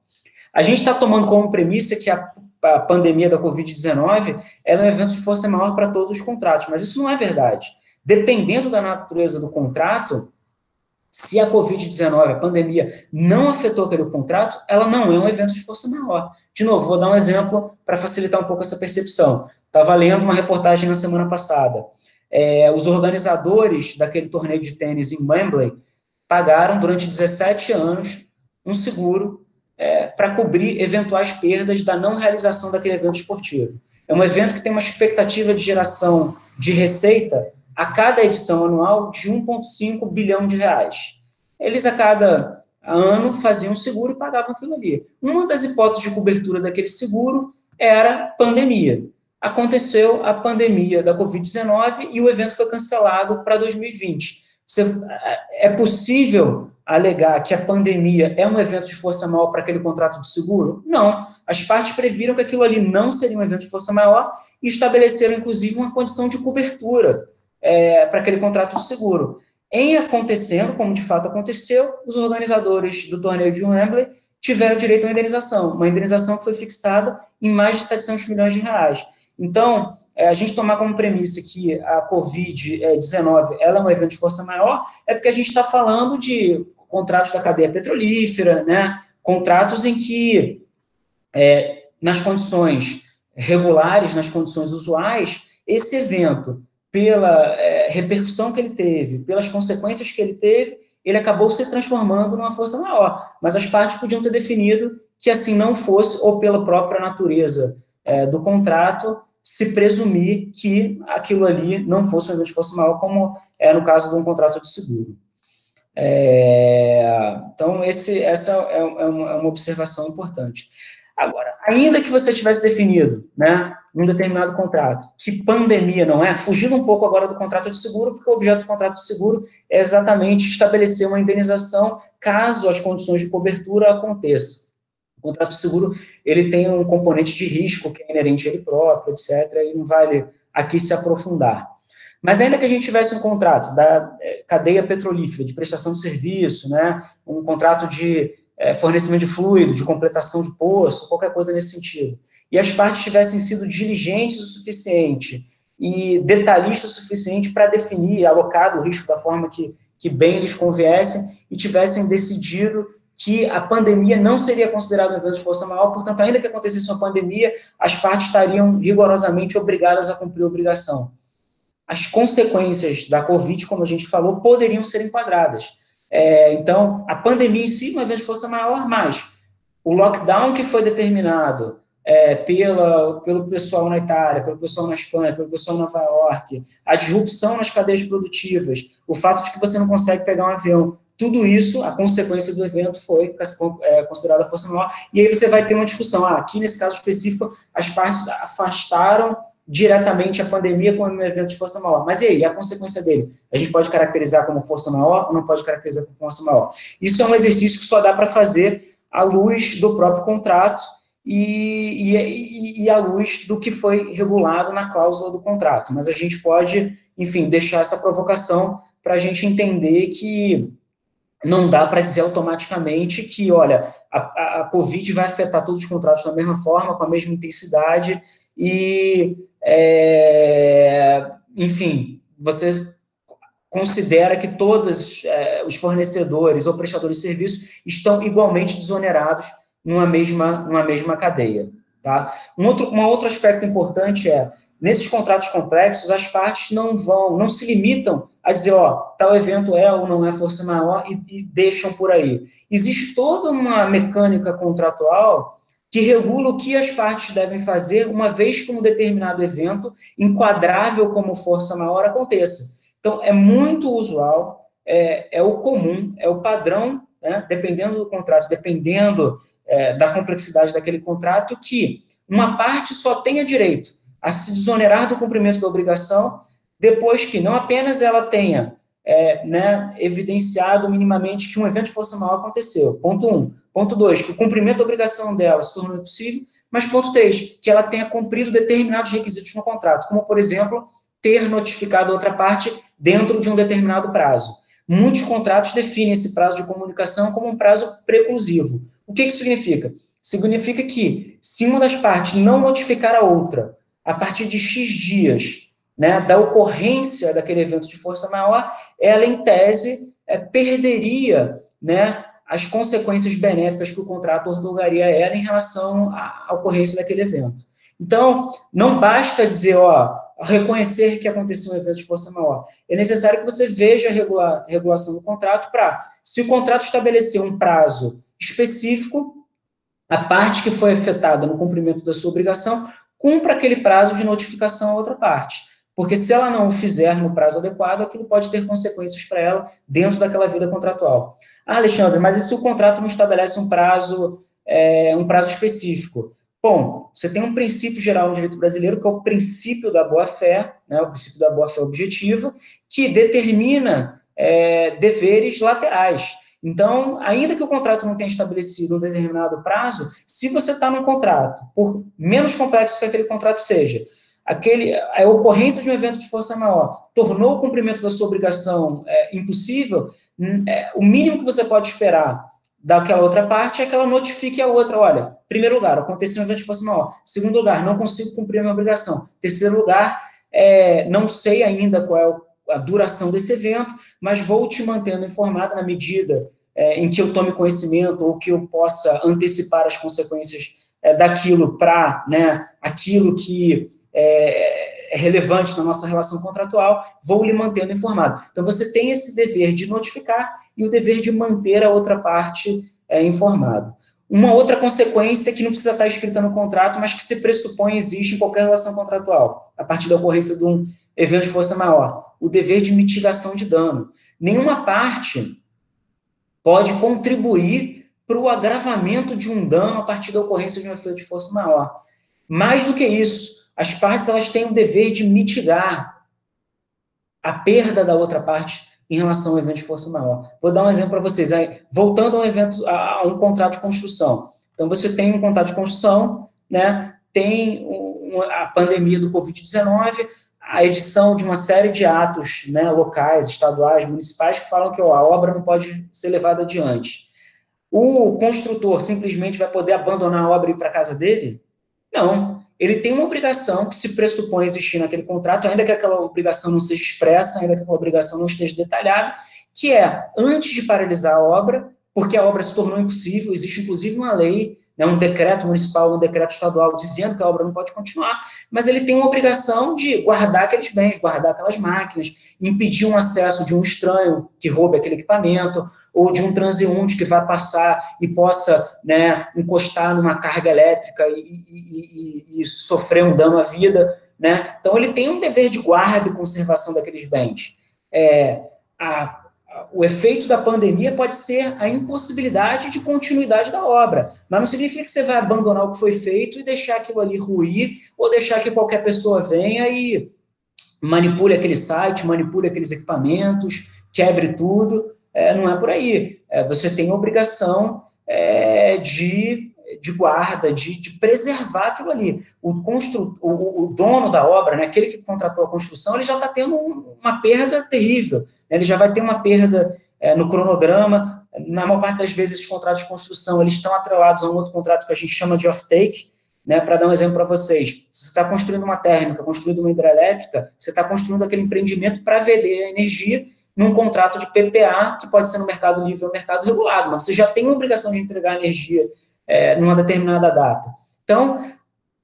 A gente está tomando como premissa que a, a pandemia da Covid-19 é um evento de força maior para todos os contratos, mas isso não é verdade. Dependendo da natureza do contrato, se a Covid-19, a pandemia, não afetou aquele contrato, ela não é um evento de força maior. De novo, vou dar um exemplo para facilitar um pouco essa percepção. Estava lendo uma reportagem na semana passada. É, os organizadores daquele torneio de tênis em Wembley pagaram durante 17 anos um seguro é, para cobrir eventuais perdas da não realização daquele evento esportivo. É um evento que tem uma expectativa de geração de receita a cada edição anual de 1,5 bilhão de reais. Eles, a cada ano, faziam um seguro e pagavam aquilo ali. Uma das hipóteses de cobertura daquele seguro era pandemia aconteceu a pandemia da Covid-19 e o evento foi cancelado para 2020. Você, é possível alegar que a pandemia é um evento de força maior para aquele contrato de seguro? Não. As partes previram que aquilo ali não seria um evento de força maior e estabeleceram, inclusive, uma condição de cobertura é, para aquele contrato de seguro. Em acontecendo, como de fato aconteceu, os organizadores do torneio de Wembley tiveram direito a uma indenização, uma indenização que foi fixada em mais de 700 milhões de reais. Então, é, a gente tomar como premissa que a Covid-19 ela é um evento de força maior, é porque a gente está falando de contratos da cadeia petrolífera, né, contratos em que, é, nas condições regulares, nas condições usuais, esse evento, pela é, repercussão que ele teve, pelas consequências que ele teve, ele acabou se transformando numa força maior. Mas as partes podiam ter definido que assim não fosse, ou pela própria natureza é, do contrato, se presumir que aquilo ali não fosse um de força maior, como é no caso de um contrato de seguro. É, então, esse, essa é, é, uma, é, uma, observação importante. Agora, ainda que você tivesse definido, né, num determinado contrato, que pandemia não é, fugindo um pouco agora do contrato de seguro, porque o objeto do contrato de seguro é exatamente estabelecer uma indenização caso as condições de cobertura aconteçam. O contrato de seguro, ele tem um componente de risco que é inerente a ele próprio, etc., e não vale aqui se aprofundar. Mas ainda que a gente tivesse um contrato da é, cadeia petrolífera, de prestação de serviço, né, um contrato de é, fornecimento de fluido, de completação de poço, qualquer coisa nesse sentido, e as partes tivessem sido diligentes o suficiente e detalhistas o suficiente para definir, alocado o risco da forma que, que bem lhes conviessem, e tivessem decidido que a pandemia não seria considerada um evento de força maior, portanto, ainda que acontecesse uma pandemia, as partes estariam rigorosamente obrigadas a cumprir a obrigação. As consequências da Covid, como a gente falou, poderiam ser enquadradas. É, então, a pandemia em si um evento de força maior, mas o lockdown que foi determinado é, pela, pelo pessoal na Itália, pelo pessoal na Espanha, pelo pessoal em Nova York, a disrupção nas cadeias produtivas, o fato de que você não consegue pegar um avião, tudo isso, a consequência do evento foi é, considerada força maior, e aí você vai ter uma discussão. Ah, aqui nesse caso específico, as partes afastaram diretamente a pandemia como um evento de força maior. Mas e aí, a consequência dele? A gente pode caracterizar como força maior ou não pode caracterizar como força maior? Isso é um exercício que só dá para fazer à luz do próprio contrato e, e, e à luz do que foi regulado na cláusula do contrato. Mas a gente pode, enfim, deixar essa provocação para a gente entender que não dá para dizer automaticamente que, olha, a, a, Covid vai afetar todos os contratos da mesma forma, com a mesma intensidade, e, é, enfim, você considera que todos é, os fornecedores ou prestadores de serviços estão igualmente desonerados numa mesma, numa mesma cadeia. Tá? Um, outro, um outro aspecto importante é, nesses contratos complexos, as partes não vão, não se limitam a dizer, ó, tal evento é ou não é força maior e, e deixam por aí. Existe toda uma mecânica contratual que regula o que as partes devem fazer uma vez que um determinado evento, enquadrável como força maior, aconteça. Então, é muito usual, é, é o comum, é o padrão, né, dependendo do contrato, dependendo é, da complexidade daquele contrato, que uma parte só tenha direito a se desonerar do cumprimento da obrigação depois que não apenas ela tenha é, né, evidenciado minimamente que um evento de força maior aconteceu. Ponto um. Ponto dois, que o cumprimento da obrigação dela se tornou impossível. Mas ponto três, que ela tenha cumprido determinados requisitos no contrato, como, por exemplo, ter notificado outra parte dentro de um determinado prazo. Muitos contratos definem esse prazo de comunicação como um prazo preclusivo. O que, que significa? significa que, se uma das partes não notificar a outra a partir de X dias né, da ocorrência daquele evento de força maior, ela, em tese, é, perderia né, as consequências benéficas que o contrato otorgaria a ela em relação à ocorrência daquele evento. Então, não basta dizer, ó, reconhecer que aconteceu um evento de força maior. É necessário que você veja a regula regulação do contrato para, se o contrato estabelecer um prazo específico, a parte que foi afetada no cumprimento da sua obrigação cumpra aquele prazo de notificação à outra parte. Porque se ela não o fizer no prazo adequado, aquilo pode ter consequências para ela dentro daquela vida contratual. Ah, Alexandre, mas e se o contrato não estabelece um prazo, é, um prazo específico? Bom, você tem um princípio geral no direito brasileiro, que é o princípio da boa-fé, né, o princípio da boa-fé objetiva, que determina é, deveres laterais. Então, ainda que o contrato não tenha estabelecido um determinado prazo, se você está num contrato, por menos complexo que aquele contrato seja, aquele, a ocorrência de um evento de força maior tornou o cumprimento da sua obrigação é, impossível, hum, é, o mínimo que você pode esperar daquela outra parte é que ela notifique a outra, olha, primeiro lugar, aconteceu um evento de força maior. Segundo lugar, não consigo cumprir a minha obrigação. Terceiro lugar, é, não sei ainda qual é a duração desse evento, mas vou te mantendo informada na medida é, em que eu tome conhecimento ou que eu possa antecipar as consequências é, daquilo para né, aquilo que é, é relevante na nossa relação contratual, vou lhe mantendo informado. Então, você tem esse dever de notificar e o dever de manter a outra parte é, informado. Uma outra consequência que não precisa estar escrita no contrato, mas que se pressupõe existe em qualquer relação contratual, a partir da ocorrência de um evento de força maior, o dever de mitigação de dano. Nenhuma parte pode contribuir para o agravamento de um dano a partir da ocorrência de um efeito de força maior. Mais do que isso, as partes elas têm o dever de mitigar a perda da outra parte em relação ao evento de força maior. Vou dar um exemplo para vocês. Voltando a um evento, a, um contrato de construção. Então, você tem um contrato de construção, né? Tem a pandemia do Covid-19, a edição de uma série de atos né, locais, estaduais, municipais, que falam que ó, a obra não pode ser levada adiante. O construtor simplesmente vai poder abandonar a obra e ir para casa dele? Não ele tem uma obrigação que se pressupõe existir naquele contrato, ainda que aquela obrigação não seja expressa, ainda que aquela obrigação não esteja detalhada, que é, antes de paralisar a obra, porque a obra se tornou impossível, existe inclusive uma lei né, um decreto municipal, um decreto estadual dizendo que a obra não pode continuar, mas ele tem uma obrigação de guardar aqueles bens, guardar aquelas máquinas, impedir um acesso de um estranho que roube aquele equipamento, ou de um transeunte que vá passar e possa né, encostar numa carga elétrica e, e, e, e sofrer um dano à vida. Né? Então, ele tem um dever de guarda e conservação daqueles bens. É, a o efeito da pandemia pode ser a impossibilidade de continuidade da obra, mas não significa que você vai abandonar o que foi feito e deixar aquilo ali ruir, ou deixar que qualquer pessoa venha e manipule aquele site, manipule aqueles equipamentos, quebre tudo. É, não é por aí. É, você tem a obrigação é, de de guarda, de, de, preservar aquilo ali. O, constru, o, o, dono da obra, né, aquele que contratou a construção, ele já está tendo um, uma perda terrível. Né, ele já vai ter uma perda é, no cronograma. Na maior parte das vezes, esses contratos de construção eles estão atrelados a um outro contrato que a gente chama de off-take. Né, para dar um exemplo para vocês, se você está construindo uma térmica, construindo uma hidrelétrica, você está construindo aquele empreendimento para vender energia num contrato de PPA, que pode ser no mercado livre ou no mercado regulado, mas você já tem a obrigação de entregar energia é, numa determinada data. Então,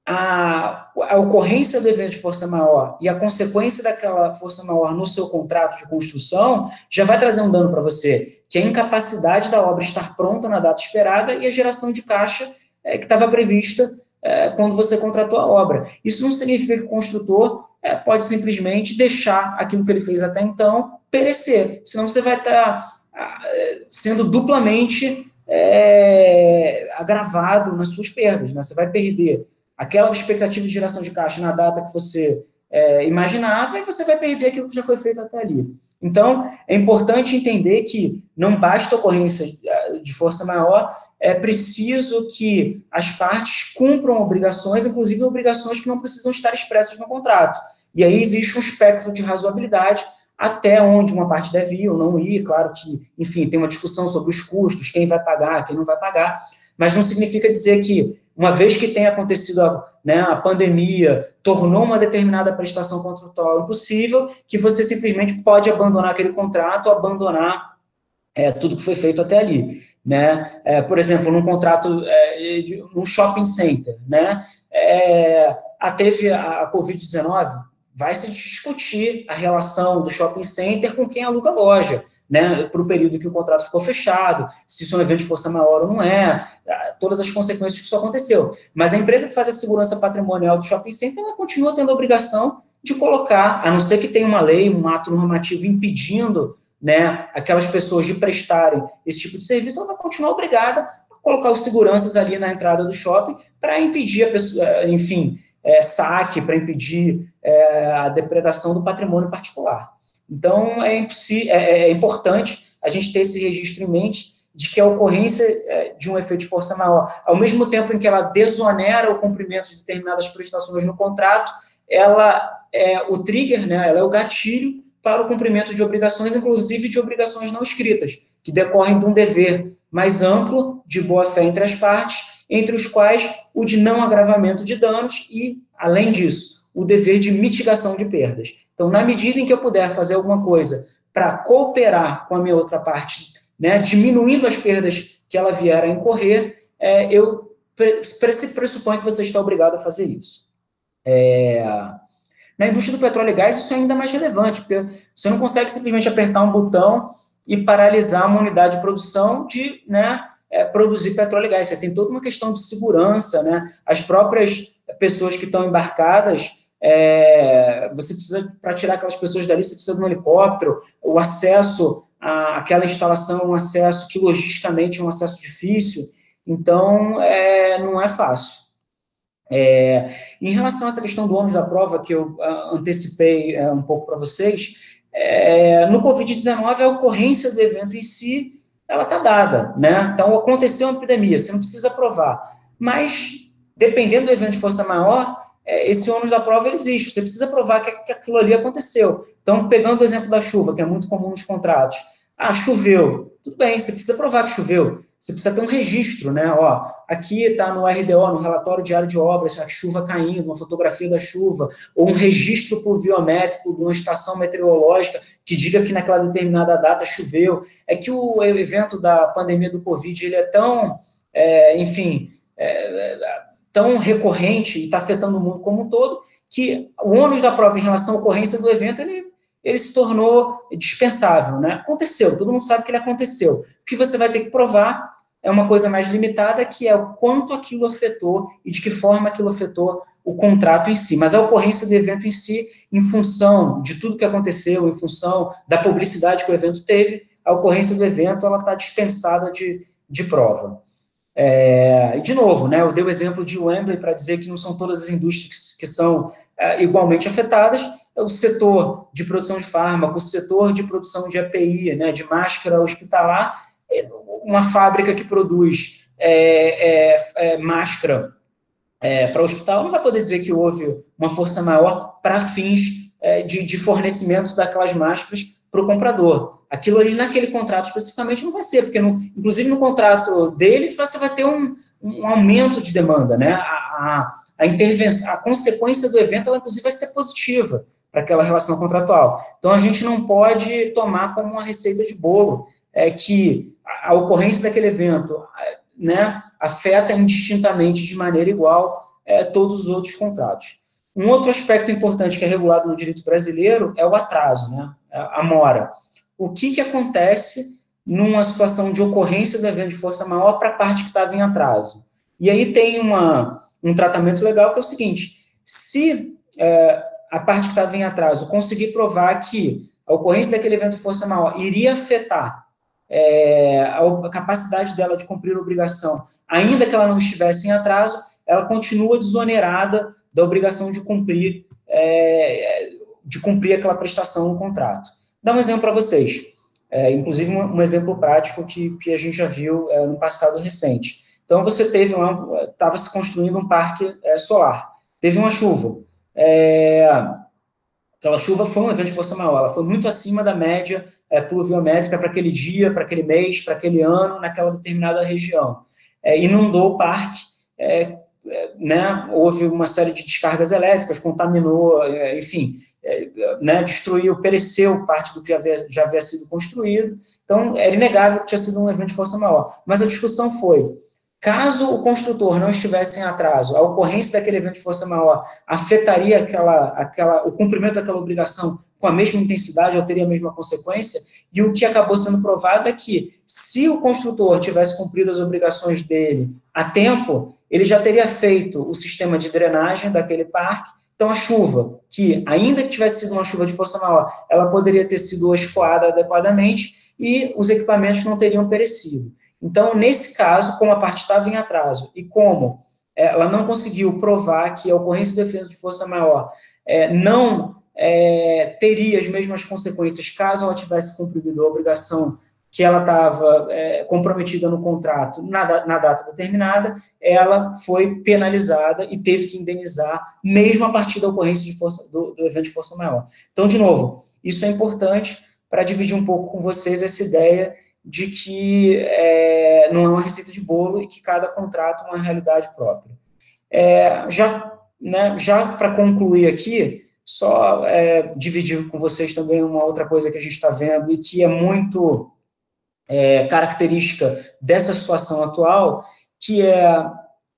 a, a, ocorrência do evento de força maior e a consequência daquela força maior no seu contrato de construção já vai trazer um dano para você, que é a incapacidade da obra estar pronta na data esperada e a geração de caixa é, que estava prevista é, quando você contratou a obra. Isso não significa que o construtor é, pode simplesmente deixar aquilo que ele fez até então perecer, senão você vai estar tá, sendo duplamente é, agravado nas suas perdas. Né? Você vai perder aquela expectativa de geração de caixa na data que você é, imaginava e você vai perder aquilo que já foi feito até ali. Então, é importante entender que não basta ocorrência de força maior, é preciso que as partes cumpram obrigações, inclusive obrigações que não precisam estar expressas no contrato. E aí existe um espectro de razoabilidade até onde uma parte deve ir ou não ir, claro que, enfim, tem uma discussão sobre os custos, quem vai pagar, quem não vai pagar, mas não significa dizer que, uma vez que tenha acontecido a, né, a pandemia, tornou uma determinada prestação contratual impossível, que você simplesmente pode abandonar aquele contrato, abandonar é, tudo que foi feito até ali. Né? É, por exemplo, num contrato, é, num shopping center, né? É, a, teve a, a Covid-19, vai se discutir a relação do shopping center com quem aluga a loja né, para o período que o contrato ficou fechado, se isso é um evento de força maior ou não é, todas as consequências que isso aconteceu. Mas a empresa que faz a segurança patrimonial do shopping center, ela continua tendo a obrigação de colocar, a não ser que tenha uma lei, um ato normativo impedindo né, aquelas pessoas de prestarem esse tipo de serviço, ela vai continuar obrigada a colocar os seguranças ali na entrada do shopping para impedir a pessoa, enfim, é, saque, para impedir é, a depredação do patrimônio particular. Então, é, é, é, importante a gente ter esse registro em mente de que a ocorrência é, de um efeito de força maior, ao mesmo tempo em que ela desonera o cumprimento de determinadas prestações no contrato, ela é o trigger, né, ela é o gatilho para o cumprimento de obrigações, inclusive de obrigações não escritas, que decorrem de um dever mais amplo de boa-fé entre as partes, entre os quais o de não agravamento de danos e, além disso, o dever de mitigação de perdas. Então, na medida em que eu puder fazer alguma coisa para cooperar com a minha outra parte, né, diminuindo as perdas que ela vier a incorrer, é, eu pressupõe que você está obrigado a fazer isso. É, na indústria do petróleo e gás, isso é ainda mais relevante, porque você não consegue simplesmente apertar um botão e paralisar uma unidade de produção de né, é, produzir petróleo e gás. Você tem toda uma questão de segurança, né? As próprias pessoas que estão embarcadas é, você precisa, para tirar aquelas pessoas dali, você precisa de um helicóptero, o acesso àquela instalação é um acesso que logisticamente é um acesso difícil, então é, não é fácil. É, em relação a essa questão do ônus da prova, que eu uh, antecipei uh, um pouco para vocês, é, no Covid-19, a ocorrência do evento em si, ela está dada, né? Então, aconteceu uma epidemia, você não precisa provar. Mas, dependendo do evento de força maior, é, esse ônus da prova existe. Você precisa provar que, que aquilo ali aconteceu. Então, pegando o exemplo da chuva, que é muito comum nos contratos. Ah, choveu. Tudo bem, você precisa provar que choveu. Você precisa ter um registro, né? Ó, aqui está no RDO, no relatório diário de obras, a chuva caindo, uma fotografia da chuva, ou um registro pluviométrico de uma estação meteorológica que diga que naquela determinada data choveu. É que o evento da pandemia do Covid ele é tão, é, enfim, é, tão recorrente e está afetando o mundo como um todo, que o ônus da prova em relação à ocorrência do evento, ele, ele se tornou dispensável, né? Aconteceu, todo mundo sabe que ele aconteceu. O que você vai ter que provar é uma coisa mais limitada, que é o quanto aquilo afetou e de que forma aquilo afetou o contrato em si. Mas a ocorrência do evento em si, em função de tudo que aconteceu, em função da publicidade que o evento teve, a ocorrência do evento, ela está dispensada de, de prova. É, de novo, né, eu dei o exemplo de Wembley para dizer que não são todas as indústrias que são é, igualmente afetadas, é o setor de produção de fármaco, o setor de produção de API, né, de máscara hospitalar, é uma fábrica que produz é, é, é máscara para o hospital não vai poder dizer que houve uma força maior para fins de, de fornecimento daquelas máscaras para o comprador aquilo ali naquele contrato especificamente não vai ser, porque no, inclusive no contrato dele você vai ter um, um aumento de demanda, né? A, a, a, intervenção, a consequência do evento, ela inclusive vai ser positiva para aquela relação contratual. Então a gente não pode tomar como uma receita de bolo é que a, ocorrência daquele evento, né, afeta indistintamente de maneira igual é, todos os outros contratos. Um outro aspecto importante que é regulado no direito brasileiro é o atraso, né, a mora o que, que acontece numa situação de ocorrência do evento de força maior para a parte que estava em atraso. E aí tem uma, um tratamento legal que é o seguinte: se é, a parte que estava em atraso conseguir provar que a ocorrência daquele evento de força maior iria afetar é, a capacidade dela de cumprir a obrigação, ainda que ela não estivesse em atraso, ela continua desonerada da obrigação de cumprir, é, de cumprir aquela prestação no contrato dar um exemplo para vocês. É, inclusive, um, um, exemplo prático que, que a gente já viu é, no passado recente. Então, você teve lá, estava se construindo um parque é, solar, teve uma chuva. É, aquela chuva foi um evento de força maior, ela foi muito acima da média é, pluviométrica para aquele dia, para aquele mês, para aquele ano, naquela determinada região. é, inundou o parque, é, é, né, houve uma série de descargas elétricas, contaminou, é, enfim, é, né, destruiu, pereceu parte do que havia, já havia sido construído. Então, era inegável que tinha sido um evento de força maior. Mas a discussão foi: caso o construtor não estivesse em atraso, a ocorrência daquele evento de força maior afetaria aquela, aquela, o cumprimento daquela obrigação com a mesma intensidade ou teria a mesma consequência? E o que acabou sendo provado é que, se o construtor tivesse cumprido as obrigações dele a tempo, ele já teria feito o sistema de drenagem daquele parque. Então, a chuva, que ainda que tivesse sido uma chuva de força maior, ela poderia ter sido escoada adequadamente e os equipamentos não teriam perecido. Então, nesse caso, como a parte estava em atraso e como ela não conseguiu provar que a ocorrência de defesa de força maior é, não é, teria as mesmas consequências caso ela tivesse cumprido a obrigação que ela estava é, comprometida no contrato na, na, data determinada, ela foi penalizada e teve que indenizar, mesmo a partir da ocorrência de força, do, do evento de força maior. Então, de novo, isso é importante para dividir um pouco com vocês essa ideia de que é, não é uma receita de bolo e que cada contrato é uma realidade própria. É, já né, já para concluir aqui, só é, dividir com vocês também uma outra coisa que a gente está vendo e que é muito é, característica dessa situação atual, que é,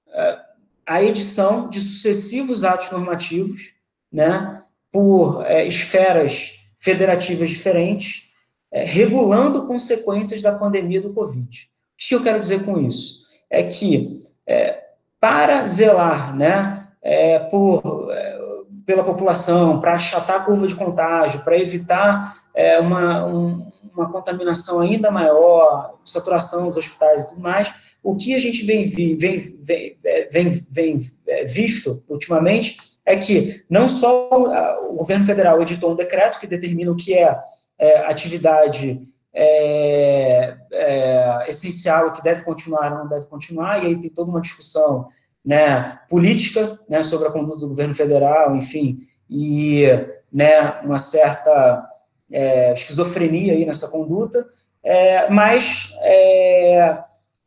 é a edição de sucessivos atos normativos, né, por é, esferas federativas diferentes, é, regulando consequências da pandemia do Covid. O que eu quero dizer com isso? É que, é, para zelar né, é, por pela população, para achatar a curva de contágio, para evitar é, uma, um, uma contaminação ainda maior, saturação dos hospitais e tudo mais, o que a gente vem, vem, vem, vem, vem é, visto ultimamente é que não só o governo federal editou um decreto que determina o que é, é atividade é, é, essencial que deve continuar ou não deve continuar, e aí tem toda uma discussão né, política né, sobre a conduta do governo federal, enfim, e né, uma certa é, esquizofrenia aí nessa conduta, é, mas é,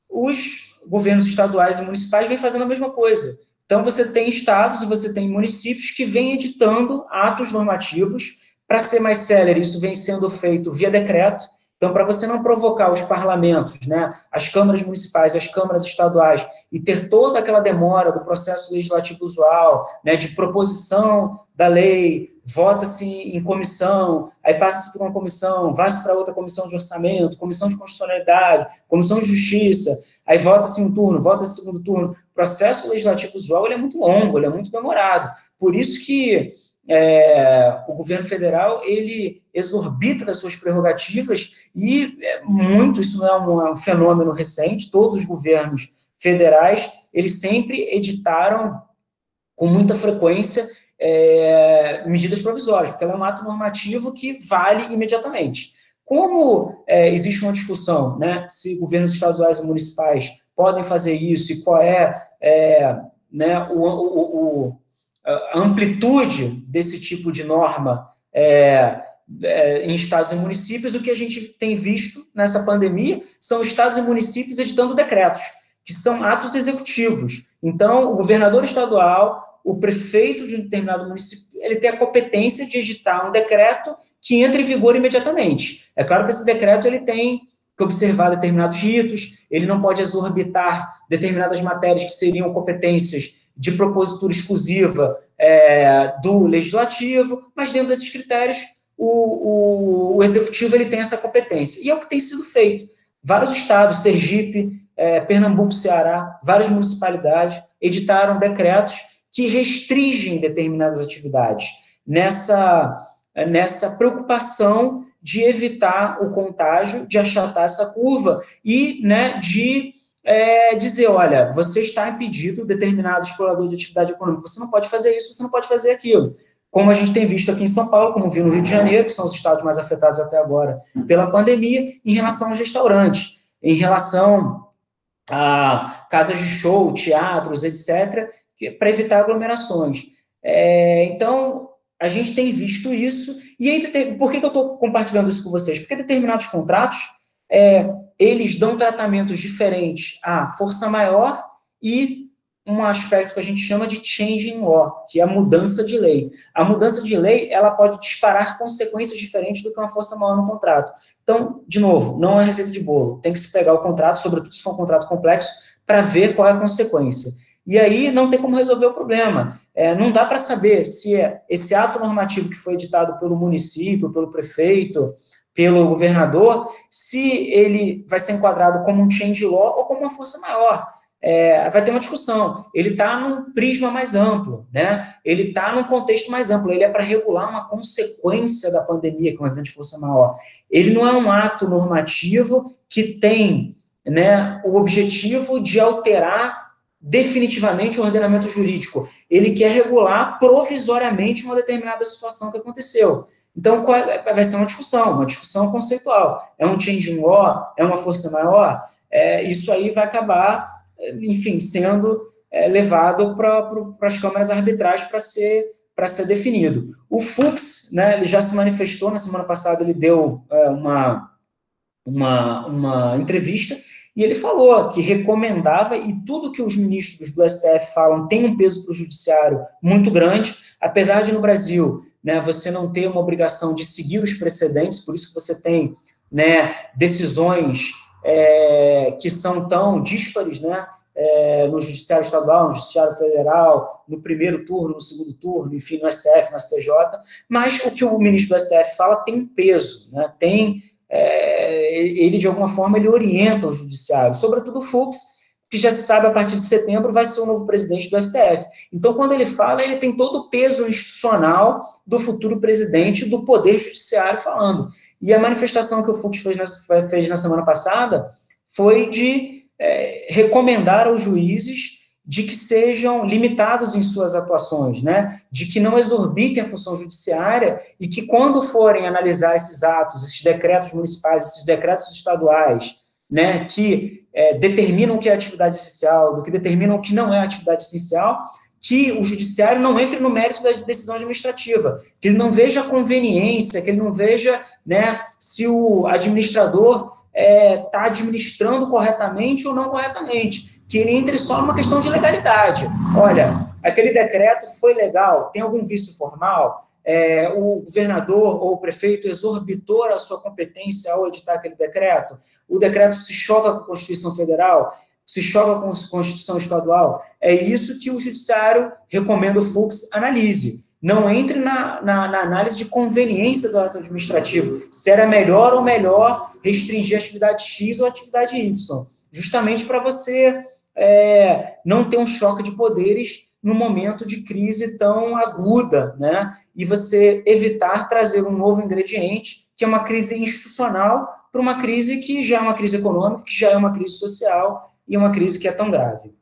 os governos estaduais e municipais vêm fazendo a mesma coisa. Então, você tem estados e você tem municípios que vêm editando atos normativos. Para ser mais célere, isso vem sendo feito via decreto, então, para você não provocar os parlamentos, né, as câmaras municipais, as câmaras estaduais, e ter toda aquela demora do processo legislativo usual, né, de proposição da lei, vota-se em comissão, aí passa por uma comissão, vai-se para outra comissão de orçamento, comissão de constitucionalidade, comissão de justiça, aí vota-se um turno, vota-se segundo turno. O processo legislativo usual ele é muito longo, ele é muito demorado. Por isso que é, o governo federal ele exorbita das suas prerrogativas e é, muito isso não é um, é um, fenômeno recente. Todos os governos federais eles sempre editaram com muita frequência é, medidas provisórias, porque ela é um ato normativo que vale imediatamente. Como é, existe uma discussão, né, se governos estaduais e municipais podem fazer isso e qual é, é né, o, o, o a amplitude desse tipo de norma é, é, em estados e municípios, o que a gente tem visto nessa pandemia são estados e municípios editando decretos, que são atos executivos. Então, o governador estadual, o prefeito de um determinado município, ele tem a competência de editar um decreto que entre em vigor imediatamente. É claro que esse decreto ele tem que observar determinados ritos, ele não pode exorbitar determinadas matérias que seriam competências de propositura exclusiva é, do legislativo, mas dentro desses critérios o, o, o, executivo ele tem essa competência. E é o que tem sido feito. Vários estados, Sergipe, é, Pernambuco, Ceará, várias municipalidades editaram decretos que restringem determinadas atividades nessa, nessa preocupação de evitar o contágio, de achatar essa curva e né, de é, dizer, olha, você está impedido, determinado explorador de atividade econômica, você não pode fazer isso, você não pode fazer aquilo. Como a gente tem visto aqui em São Paulo, como viu no Rio de Janeiro, que são os estados mais afetados até agora pela pandemia, em relação aos restaurantes, em relação a casas de show, teatros, etc., para evitar aglomerações. É, então, a gente tem visto isso, e por que, que eu estou compartilhando isso com vocês? Porque determinados contratos é, eles dão tratamentos diferentes à força maior e um aspecto que a gente chama de changing law, que é a mudança de lei. A mudança de lei, ela pode disparar consequências diferentes do que uma força maior no contrato. Então, de novo, não é receita de bolo. Tem que se pegar o contrato, sobretudo se for um contrato complexo, para ver qual é a consequência. E aí não tem como resolver o problema. É, não dá para saber se é esse ato normativo que foi editado pelo município, pelo prefeito, pelo governador, se ele vai ser enquadrado como um change law ou como uma força maior. É, vai ter uma discussão. Ele está num prisma mais amplo, né? Ele está num contexto mais amplo. Ele é para regular uma consequência da pandemia, que é um evento de força maior. Ele não é um ato normativo que tem né, o objetivo de alterar definitivamente o ordenamento jurídico. Ele quer regular provisoriamente uma determinada situação que aconteceu. Então, é, vai ser uma discussão, uma discussão conceitual. É um changing law? É uma força maior? É, isso aí vai acabar, enfim, sendo é, levado para as câmaras arbitrais para ser para ser definido. O Fux, né, ele já se manifestou na semana passada, ele deu é, uma, uma, uma entrevista e ele falou que recomendava, e tudo que os ministros do STF falam tem um peso para o judiciário muito grande, apesar de no Brasil né, você não ter uma obrigação de seguir os precedentes, por isso que você tem né, decisões é, que são tão díspares, né, é, no judiciário estadual, no judiciário federal, no primeiro turno, no segundo turno, enfim, no STF, no STJ, mas o que o ministro do STF fala tem peso, né, tem é, ele, de alguma forma, ele orienta o judiciário, sobretudo o Fux, que já se sabe, a partir de setembro, vai ser o novo presidente do STF. Então, quando ele fala, ele tem todo o peso institucional do futuro presidente do Poder Judiciário falando. E a manifestação que o Fux fez na, fez na semana passada foi de é, recomendar aos juízes de que sejam limitados em suas atuações, né? De que não exorbitem a função judiciária e que quando forem analisar esses atos, esses decretos municipais, esses decretos estaduais, né, que é, determinam o que é atividade essencial, do que determinam o que não é atividade essencial, que o judiciário não entre no mérito da decisão administrativa, que ele não veja a conveniência, que ele não veja, né, se o administrador está é, tá administrando corretamente ou não corretamente que ele entre só numa questão de legalidade. Olha, aquele decreto foi legal, tem algum vício formal? É, o governador ou o prefeito exorbitou a sua competência ao editar aquele decreto? O decreto se choca com a Constituição Federal? Se choca com a Constituição Estadual? É isso que o Judiciário recomenda o Fux analise. Não entre na, na, na, análise de conveniência do ato administrativo, se era melhor ou melhor restringir a atividade X ou a atividade Y, justamente para você é, não ter um choque de poderes no momento de crise tão aguda, né? E você evitar trazer um novo ingrediente, que é uma crise institucional, para uma crise que já é uma crise econômica, que já é uma crise social e uma crise que é tão grave.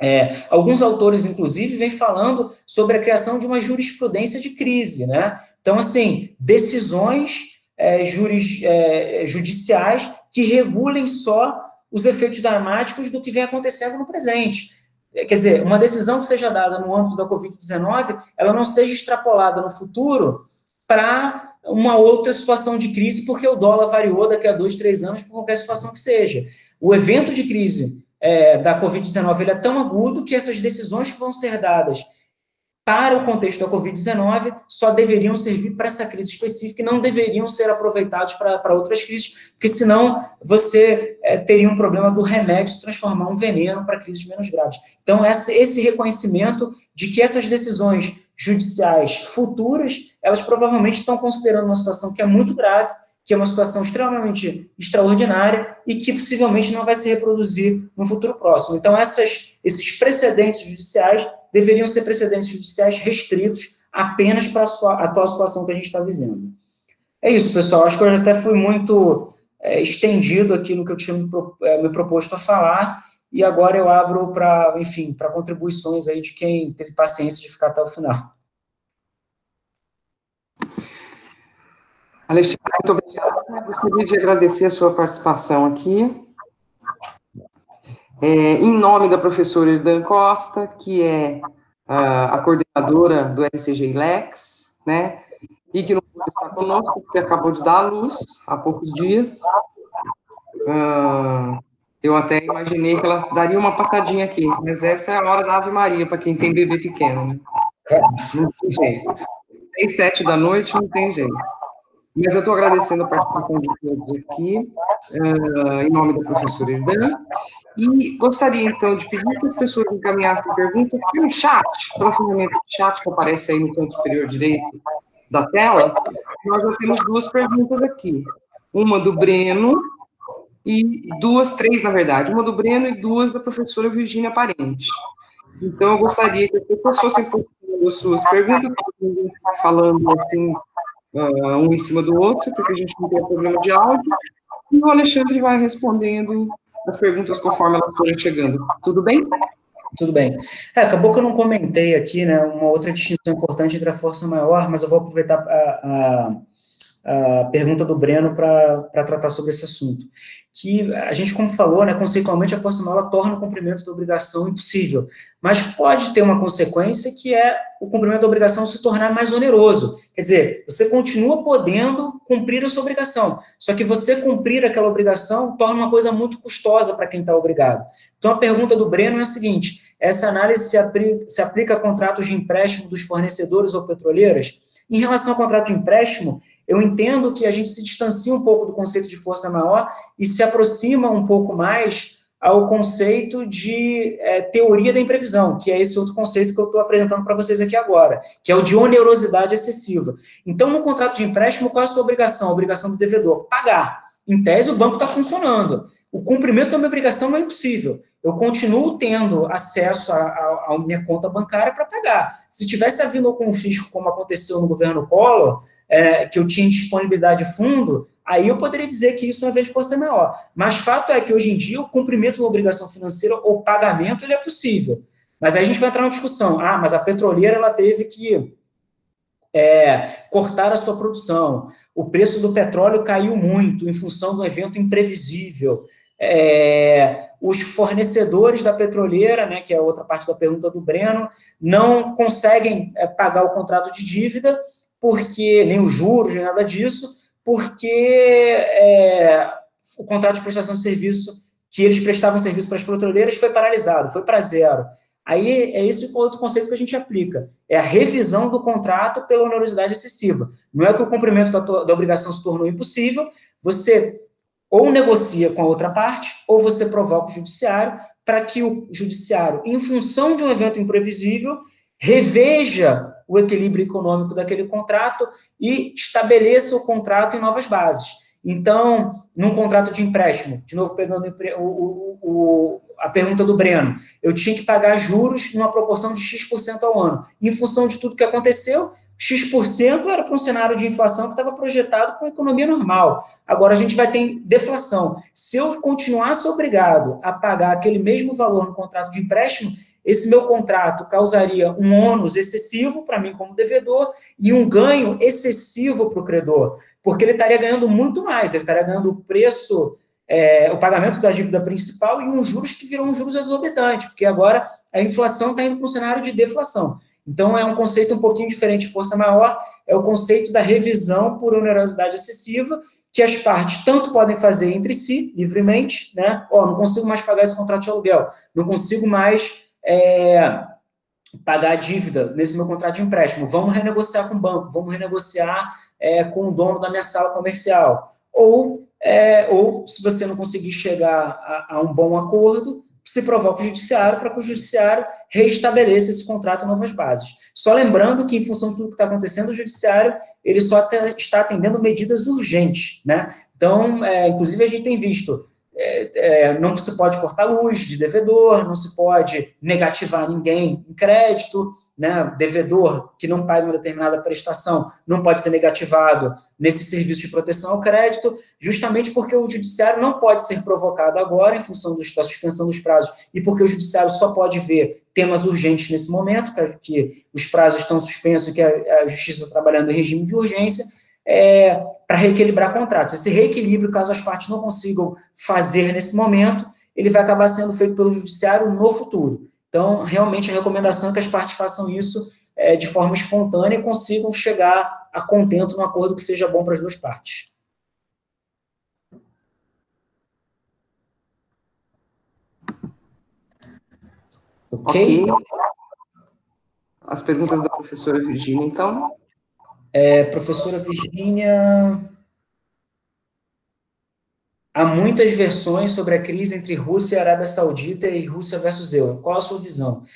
É, alguns autores, inclusive, vêm falando sobre a criação de uma jurisprudência de crise, né? Então, assim, decisões é, juris, é, judiciais que regulem só os efeitos dramáticos do que vem acontecendo no presente. Quer dizer, uma decisão que seja dada no âmbito da Covid-19, ela não seja extrapolada no futuro para uma outra situação de crise, porque o dólar variou daqui a dois, três anos, por qualquer situação que seja. O evento de crise é, da Covid-19 é tão agudo que essas decisões que vão ser dadas para o contexto da Covid-19, só deveriam servir para essa crise específica e não deveriam ser aproveitados para, outras crises, porque senão você é, teria um problema do remédio se transformar um veneno para crises menos graves. Então, essa, esse reconhecimento de que essas decisões judiciais futuras, elas provavelmente estão considerando uma situação que é muito grave, que é uma situação extremamente extraordinária e que possivelmente não vai se reproduzir no futuro próximo. Então, essas, esses precedentes judiciais deveriam ser precedentes judiciais restritos apenas para a atual situação que a gente está vivendo. É isso, pessoal. Acho que eu até fui muito é, estendido aqui no que eu tinha me, é, me proposto a falar, e agora eu abro para, enfim, para contribuições aí de quem teve paciência de ficar até o final. Alexandre, muito obrigada. Gostaria de agradecer a sua participação aqui. É, em nome da professora Irdan Costa, que é a, a coordenadora do SCG Lex, né, e que não pode estar conosco, porque acabou de dar a luz há poucos dias, Uh, eu até imaginei que ela daria uma passadinha aqui, mas essa é a hora da Ave Maria para quem tem bebê pequeno, né? Não tem jeito. Seis, sete da noite, não tem jeito. Mas eu estou agradecendo a participação de todos aqui, uh, em nome da professora Irdan, e gostaria, então, de pedir que o professor encaminhasse perguntas pelo chat, pela ferramenta de chat que aparece aí no canto superior direito da tela. Nós já temos duas perguntas aqui. Uma do Breno, e duas, três, na verdade, uma do Breno e duas da professora Virgínia Parente. Então, eu gostaria que as pessoas fossem as suas perguntas, falando assim, uh, um em cima do outro, porque a gente não tem problema de áudio, e o Alexandre vai respondendo as perguntas conforme elas forem chegando. Tudo bem? Tudo bem. É, acabou que eu não comentei aqui, né, uma outra distinção importante entre a força maior, mas eu vou aproveitar a, a, a pergunta do Breno para tratar sobre esse assunto que a gente, como falou, né, conceitualmente a força maior torna o cumprimento da obrigação impossível, mas pode ter uma consequência que é o cumprimento da obrigação se tornar mais oneroso. Quer dizer, você continua podendo cumprir a sua obrigação, só que você cumprir aquela obrigação torna uma coisa muito custosa para quem está obrigado. Então, a pergunta do Breno é a seguinte: essa análise se aplica, se aplica a contratos de empréstimo dos fornecedores ou petroleiras? Em relação ao contrato de empréstimo, eu entendo que a gente se distancia um pouco do conceito de força maior e se aproxima um pouco mais ao conceito de é, teoria da imprevisão, que é esse outro conceito que eu estou apresentando para vocês aqui agora, que é o de onerosidade excessiva. Então, no contrato de empréstimo, qual é a sua obrigação? A obrigação do devedor? Pagar. Em tese, o banco está funcionando. O cumprimento da minha obrigação é impossível. Eu continuo tendo acesso à minha conta bancária para pagar. Se tivesse havido com o fisco, como aconteceu no governo Collor, é, que eu tinha disponibilidade de fundo, aí eu poderia dizer que isso, uma vez fosse maior. Mas fato é que hoje em dia o cumprimento uma obrigação financeira, o pagamento, ele é possível. Mas aí a gente vai entrar na discussão. Ah, mas a petroleira ela teve que é, cortar a sua produção. O preço do petróleo caiu muito em função do evento imprevisível. É, os fornecedores da petroleira, né, que é outra parte da pergunta do Breno, não conseguem é, pagar o contrato de dívida porque nem os juros, nem nada disso, porque é, o contrato de prestação de serviço que eles prestavam serviço para as petroleiras foi paralisado, foi para zero. Aí é esse outro conceito que a gente aplica, é a revisão do contrato pela onerosidade excessiva. Não é que o cumprimento da, da obrigação se tornou impossível, você ou negocia com a outra parte, ou você provoca o judiciário para que o judiciário, em função de um evento imprevisível, reveja o equilíbrio econômico daquele contrato e estabeleça o contrato em novas bases. Então, num contrato de empréstimo, de novo pegando o, o, o, a pergunta do Breno, eu tinha que pagar juros numa proporção de X% ao ano. Em função de tudo que aconteceu, X% era para um cenário de inflação que estava projetado com a economia normal. Agora a gente vai ter deflação. Se eu continuasse obrigado a pagar aquele mesmo valor no contrato de empréstimo, esse meu contrato causaria um ônus excessivo para mim como devedor e um ganho excessivo para o credor, porque ele estaria ganhando muito mais, ele estaria ganhando o preço, é, o pagamento da dívida principal e uns juros que viram juros exorbitantes, porque agora a inflação está indo para um cenário de deflação. Então, é um conceito um pouquinho diferente de força maior, é o conceito da revisão por onerosidade excessiva, que as partes tanto podem fazer entre si, livremente, né? Ó, oh, não consigo mais pagar esse contrato de aluguel, não consigo mais é, pagar a dívida nesse meu contrato de empréstimo, vamos renegociar com o banco, vamos renegociar é, com o dono da minha sala comercial. Ou, é, ou se você não conseguir chegar a, a um bom acordo, se provoca o judiciário para que o judiciário reestabeleça esse contrato em novas bases. Só lembrando que, em função de tudo que está acontecendo, o judiciário ele só está atendendo medidas urgentes. Né? Então, é, inclusive, a gente tem visto é, é, não se pode cortar luz de devedor, não se pode negativar ninguém em crédito, né? Devedor que não paga uma determinada prestação não pode ser negativado nesse serviço de proteção ao crédito, justamente porque o judiciário não pode ser provocado agora em função da suspensão dos prazos e porque o judiciário só pode ver temas urgentes nesse momento, que, que os prazos estão suspensos e que a, a justiça está trabalhando em regime de urgência é, para reequilibrar contratos. Esse reequilíbrio, caso as partes não consigam fazer nesse momento, ele vai acabar sendo feito pelo judiciário no futuro. Então, realmente, a recomendação é que as partes façam isso é, de forma espontânea e consigam chegar a contento num acordo que seja bom para as duas partes. Ok? As perguntas da professora Virgínia, então. É, professora Virgínia, há muitas versões sobre a crise entre Rússia e Arábia Saudita e Rússia versus euro. Qual a sua visão?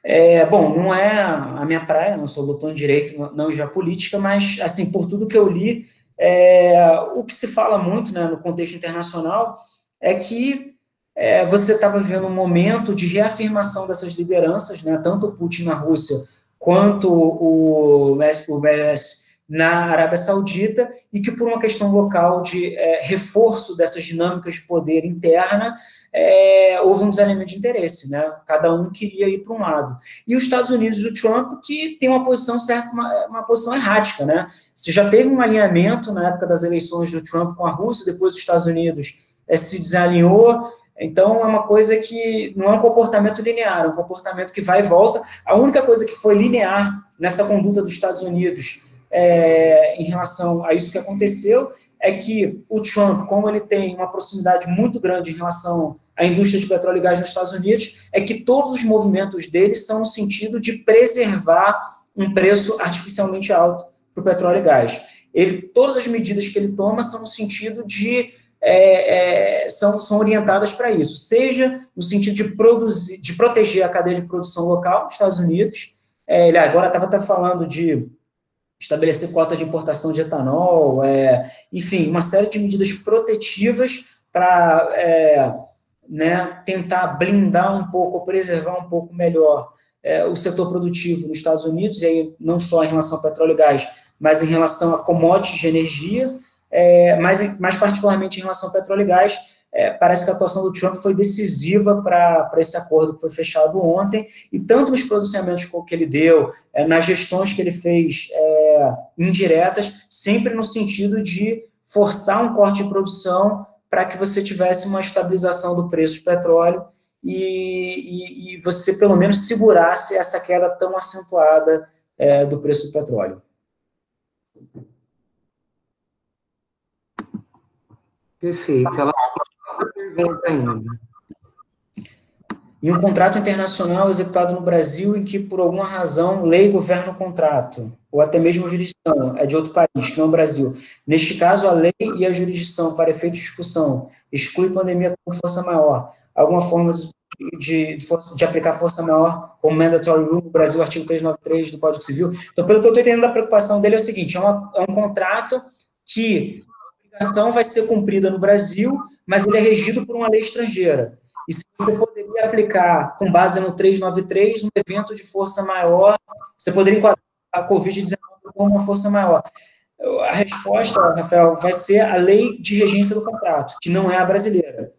É, bom, não é a minha praia, não sou doutor em direito, não já política, mas, assim, por tudo que eu li, é, o que se fala muito né, no contexto internacional é que é, você estava vivendo um momento de reafirmação dessas lideranças, né, tanto o Putin na Rússia quanto o, o na Arábia Saudita e que, por uma questão local de é, reforço dessas dinâmicas de poder interna, é, houve um desalinhamento de interesse, né? Cada um queria ir para um lado. E os Estados Unidos do Trump, que tem uma posição certa, uma, uma posição errática, né? Se já teve um alinhamento na época das eleições do Trump com a Rússia, depois os Estados Unidos é, se desalinhou, então, é uma coisa que não é um comportamento linear, é um comportamento que vai e volta. A única coisa que foi linear nessa conduta dos Estados Unidos é, em relação a isso que aconteceu é que o Trump, como ele tem uma proximidade muito grande em relação à indústria de petróleo e gás nos Estados Unidos, é que todos os movimentos dele são no sentido de preservar um preço artificialmente alto para o petróleo e gás. Ele, todas as medidas que ele toma são no sentido de é, é, são, são orientadas para isso, seja no sentido de produzir, de proteger a cadeia de produção local dos Estados Unidos. É, ele agora estava falando de estabelecer cotas de importação de etanol, é, enfim, uma série de medidas protetivas para é, né, tentar blindar um pouco, preservar um pouco melhor é, o setor produtivo nos Estados Unidos, e aí não só em relação ao petróleo e gás, mas em relação a commodities de energia, é, mas mais particularmente em relação ao petróleo e gás, é, parece que a atuação do Trump foi decisiva para esse acordo que foi fechado ontem, e tanto nos pronunciamentos que ele deu, é, nas gestões que ele fez é, indiretas, sempre no sentido de forçar um corte de produção para que você tivesse uma estabilização do preço do petróleo e, e, e você, pelo menos, segurasse essa queda tão acentuada é, do preço do petróleo. Perfeito. Ela pergunta ainda. Em um contrato internacional executado no Brasil em que, por alguma razão, lei governa o contrato, ou até mesmo a jurisdição é de outro país, que não é o Brasil. Neste caso, a lei e a jurisdição, para efeito de discussão, exclui pandemia com força maior. Alguma forma de, de, de aplicar força maior como mandatory rule no Brasil, artigo 393 do Código Civil. Então, pelo que eu estou entendendo, a preocupação dele é o seguinte, é, uma, é um contrato que a obrigação vai ser cumprida no Brasil, mas ele é regido por uma lei estrangeira. E se você poderia aplicar, com base no 393, um evento de força maior, você poderia enquadrar a Covid-19 como uma força maior. A resposta, Rafael, vai ser a lei de regência do contrato, que não é a brasileira.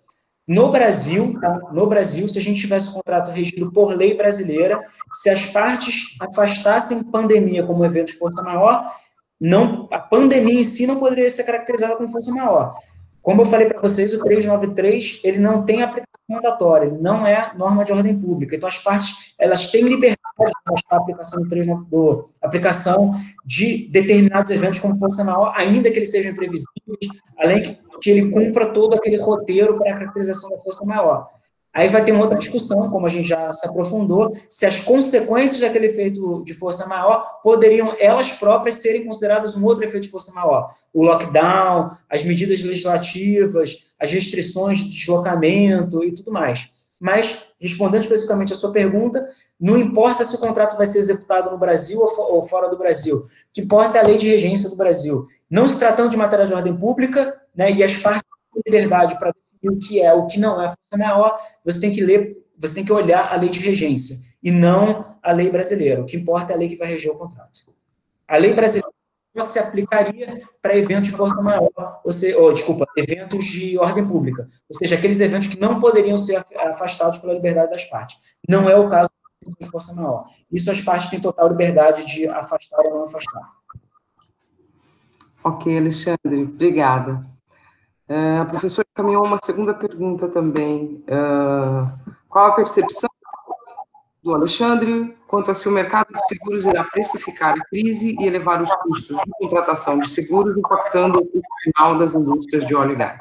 No Brasil, tá? no Brasil, se a gente tivesse um contrato regido por lei brasileira, se as partes afastassem pandemia como evento de força maior, não, a pandemia em si não poderia ser caracterizada como força maior. Como eu falei para vocês, o 393 ele não tem aplicação mandatória, ele não é norma de ordem pública. Então, as partes elas têm liberdade de a aplicação do 392, aplicação de determinados eventos como força maior, ainda que eles sejam imprevisíveis, além que, que ele cumpra todo aquele roteiro para a caracterização da força maior. Aí vai ter uma outra discussão, como a gente já se aprofundou, se as consequências daquele efeito de força maior poderiam elas próprias serem consideradas um outro efeito de força maior. O lockdown, as medidas legislativas, as restrições de deslocamento e tudo mais. Mas, respondendo especificamente a sua pergunta, não importa se o contrato vai ser executado no Brasil ou fora do Brasil. O que importa é a lei de regência do Brasil. Não se tratando de matéria de ordem pública, né, e as partes têm liberdade para o que é, o que não é força maior, você tem que ler, você tem que olhar a lei de regência e não a lei brasileira. O que importa é a lei que vai reger o contrato. A lei brasileira se aplicaria para eventos de força maior, ou, seja, ou, desculpa, eventos de ordem pública, ou seja, aqueles eventos que não poderiam ser afastados pela liberdade das partes. Não é o caso de força maior. Isso as partes têm total liberdade de afastar ou não afastar. Ok, Alexandre, obrigada. Uh, a professora caminhou uma segunda pergunta também. Uh, qual a percepção do Alexandre quanto a se o mercado de seguros irá precificar a crise e elevar os custos de contratação de seguros, impactando o final das indústrias de óleo e gás?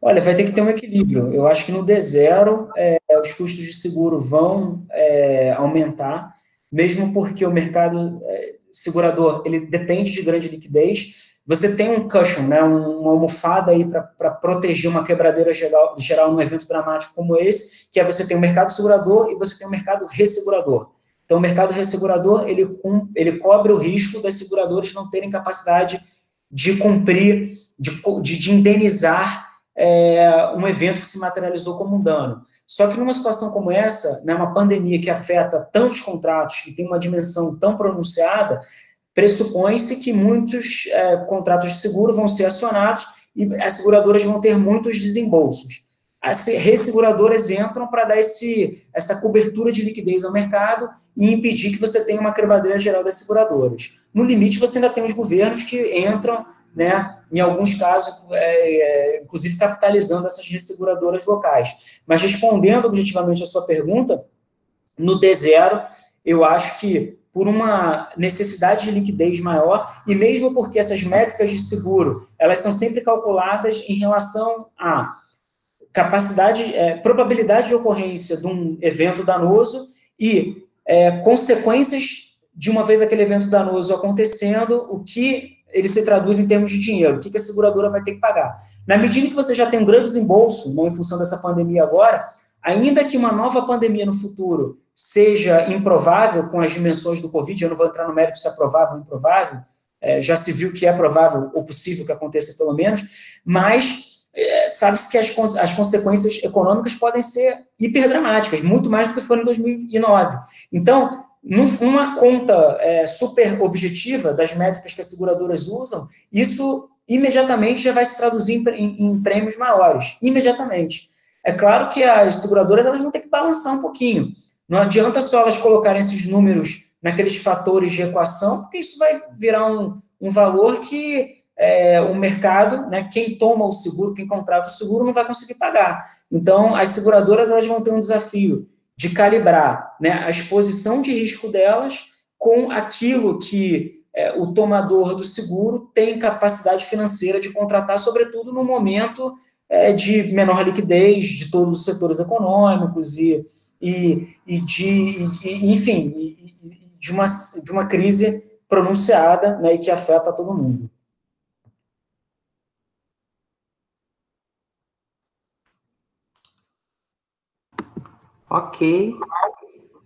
Olha, vai ter que ter um equilíbrio. Eu acho que no D0 é, os custos de seguro vão é, aumentar, mesmo porque o mercado é, segurador ele depende de grande liquidez. Você tem um cushion, né, uma almofada aí para proteger uma quebradeira geral, geral num evento dramático como esse, que é você tem o mercado segurador e você tem o mercado ressegurador. Então, o mercado ressegurador ele, ele cobre o risco das seguradoras não terem capacidade de cumprir, de, de, de indenizar é, um evento que se materializou como um dano. Só que numa situação como essa, né, uma pandemia que afeta tantos contratos, que tem uma dimensão tão pronunciada, pressupõe-se que muitos é, contratos de seguro vão ser acionados e as seguradoras vão ter muitos desembolsos. As resseguradoras entram para dar esse, essa cobertura de liquidez ao mercado e impedir que você tenha uma quebradeira geral das seguradoras. No limite, você ainda tem os governos que entram né, em alguns casos, é, é, inclusive capitalizando essas resseguradoras locais. Mas respondendo objetivamente a sua pergunta, no D0, eu acho que por uma necessidade de liquidez maior, e mesmo porque essas métricas de seguro, elas são sempre calculadas em relação à capacidade, é, probabilidade de ocorrência de um evento danoso e é, consequências de uma vez aquele evento danoso acontecendo, o que ele se traduz em termos de dinheiro, o que a seguradora vai ter que pagar. Na medida que você já tem um grande desembolso, né, em função dessa pandemia agora, ainda que uma nova pandemia no futuro seja improvável com as dimensões do Covid, eu não vou entrar no mérito se é provável ou improvável, é, já se viu que é provável ou possível que aconteça pelo menos, mas é, sabe-se que as, as consequências econômicas podem ser hiperdramáticas, muito mais do que foram em 2009. Então, numa conta é, super objetiva das métricas que as seguradoras usam, isso imediatamente já vai se traduzir em, em, prêmios maiores, imediatamente. É claro que as seguradoras elas vão ter que balançar um pouquinho. Não adianta só elas colocarem esses números naqueles fatores de equação, porque isso vai virar um, um valor que é, o mercado, né, quem toma o seguro, quem contrata o seguro, não vai conseguir pagar. Então, as seguradoras elas vão ter um desafio de calibrar né, a exposição de risco delas com aquilo que é, o tomador do seguro tem capacidade financeira de contratar, sobretudo no momento é, de menor liquidez de todos os setores econômicos e, e, e de, e, enfim, de, uma, de uma crise pronunciada né, e que afeta todo mundo. Ok.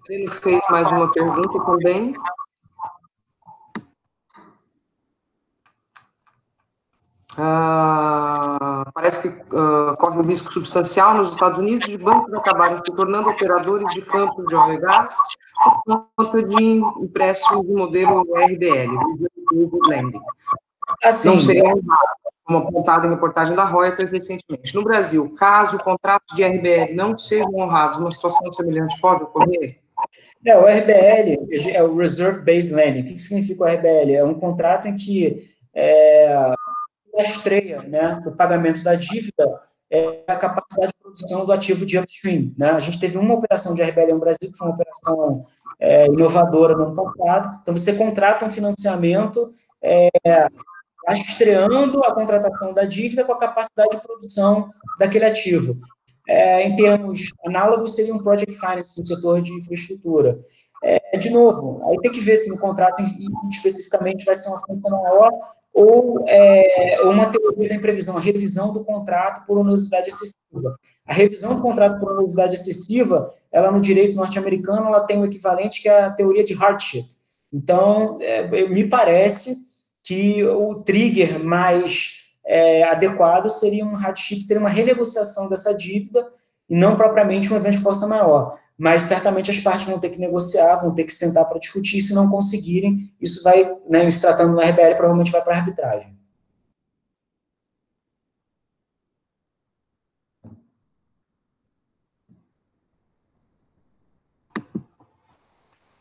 Ele fez mais uma pergunta também. Uh, parece que uh, corre um risco substancial nos Estados Unidos de bancos acabarem se tornando operadores de campos de óleo e gás por conta de empréstimos do modelo RBL, Lending. Assim, Não seria como apontado em reportagem da Reuters recentemente. No Brasil, caso contratos de RBL não sejam honrados, uma situação semelhante pode ocorrer? É, o RBL é o Reserve Based Lending. O que significa o RBL? É um contrato em que é, estreia né, o pagamento da dívida é a capacidade de produção do ativo de upstream. Né? A gente teve uma operação de RBL no Brasil, que foi uma operação é, inovadora no ano passado. Então, você contrata um financiamento é, estreando a contratação da dívida com a capacidade de produção daquele ativo. É, em termos análogos, seria um project finance no setor de infraestrutura. É, de novo, aí tem que ver se no contrato especificamente vai ser uma função maior ou, é, uma teoria da imprevisão, a revisão do contrato por onerosidade excessiva. A revisão do contrato por onerosidade excessiva, ela no direito norte-americano, ela tem o um equivalente que é a teoria de hardship. Então, é, me parece que o trigger mais é, adequado seria um hardship, seria uma renegociação dessa dívida e não propriamente um evento de força maior. Mas certamente as partes vão ter que negociar, vão ter que sentar para discutir, se não conseguirem, isso vai, né, se tratando do RBL, provavelmente vai para a arbitragem.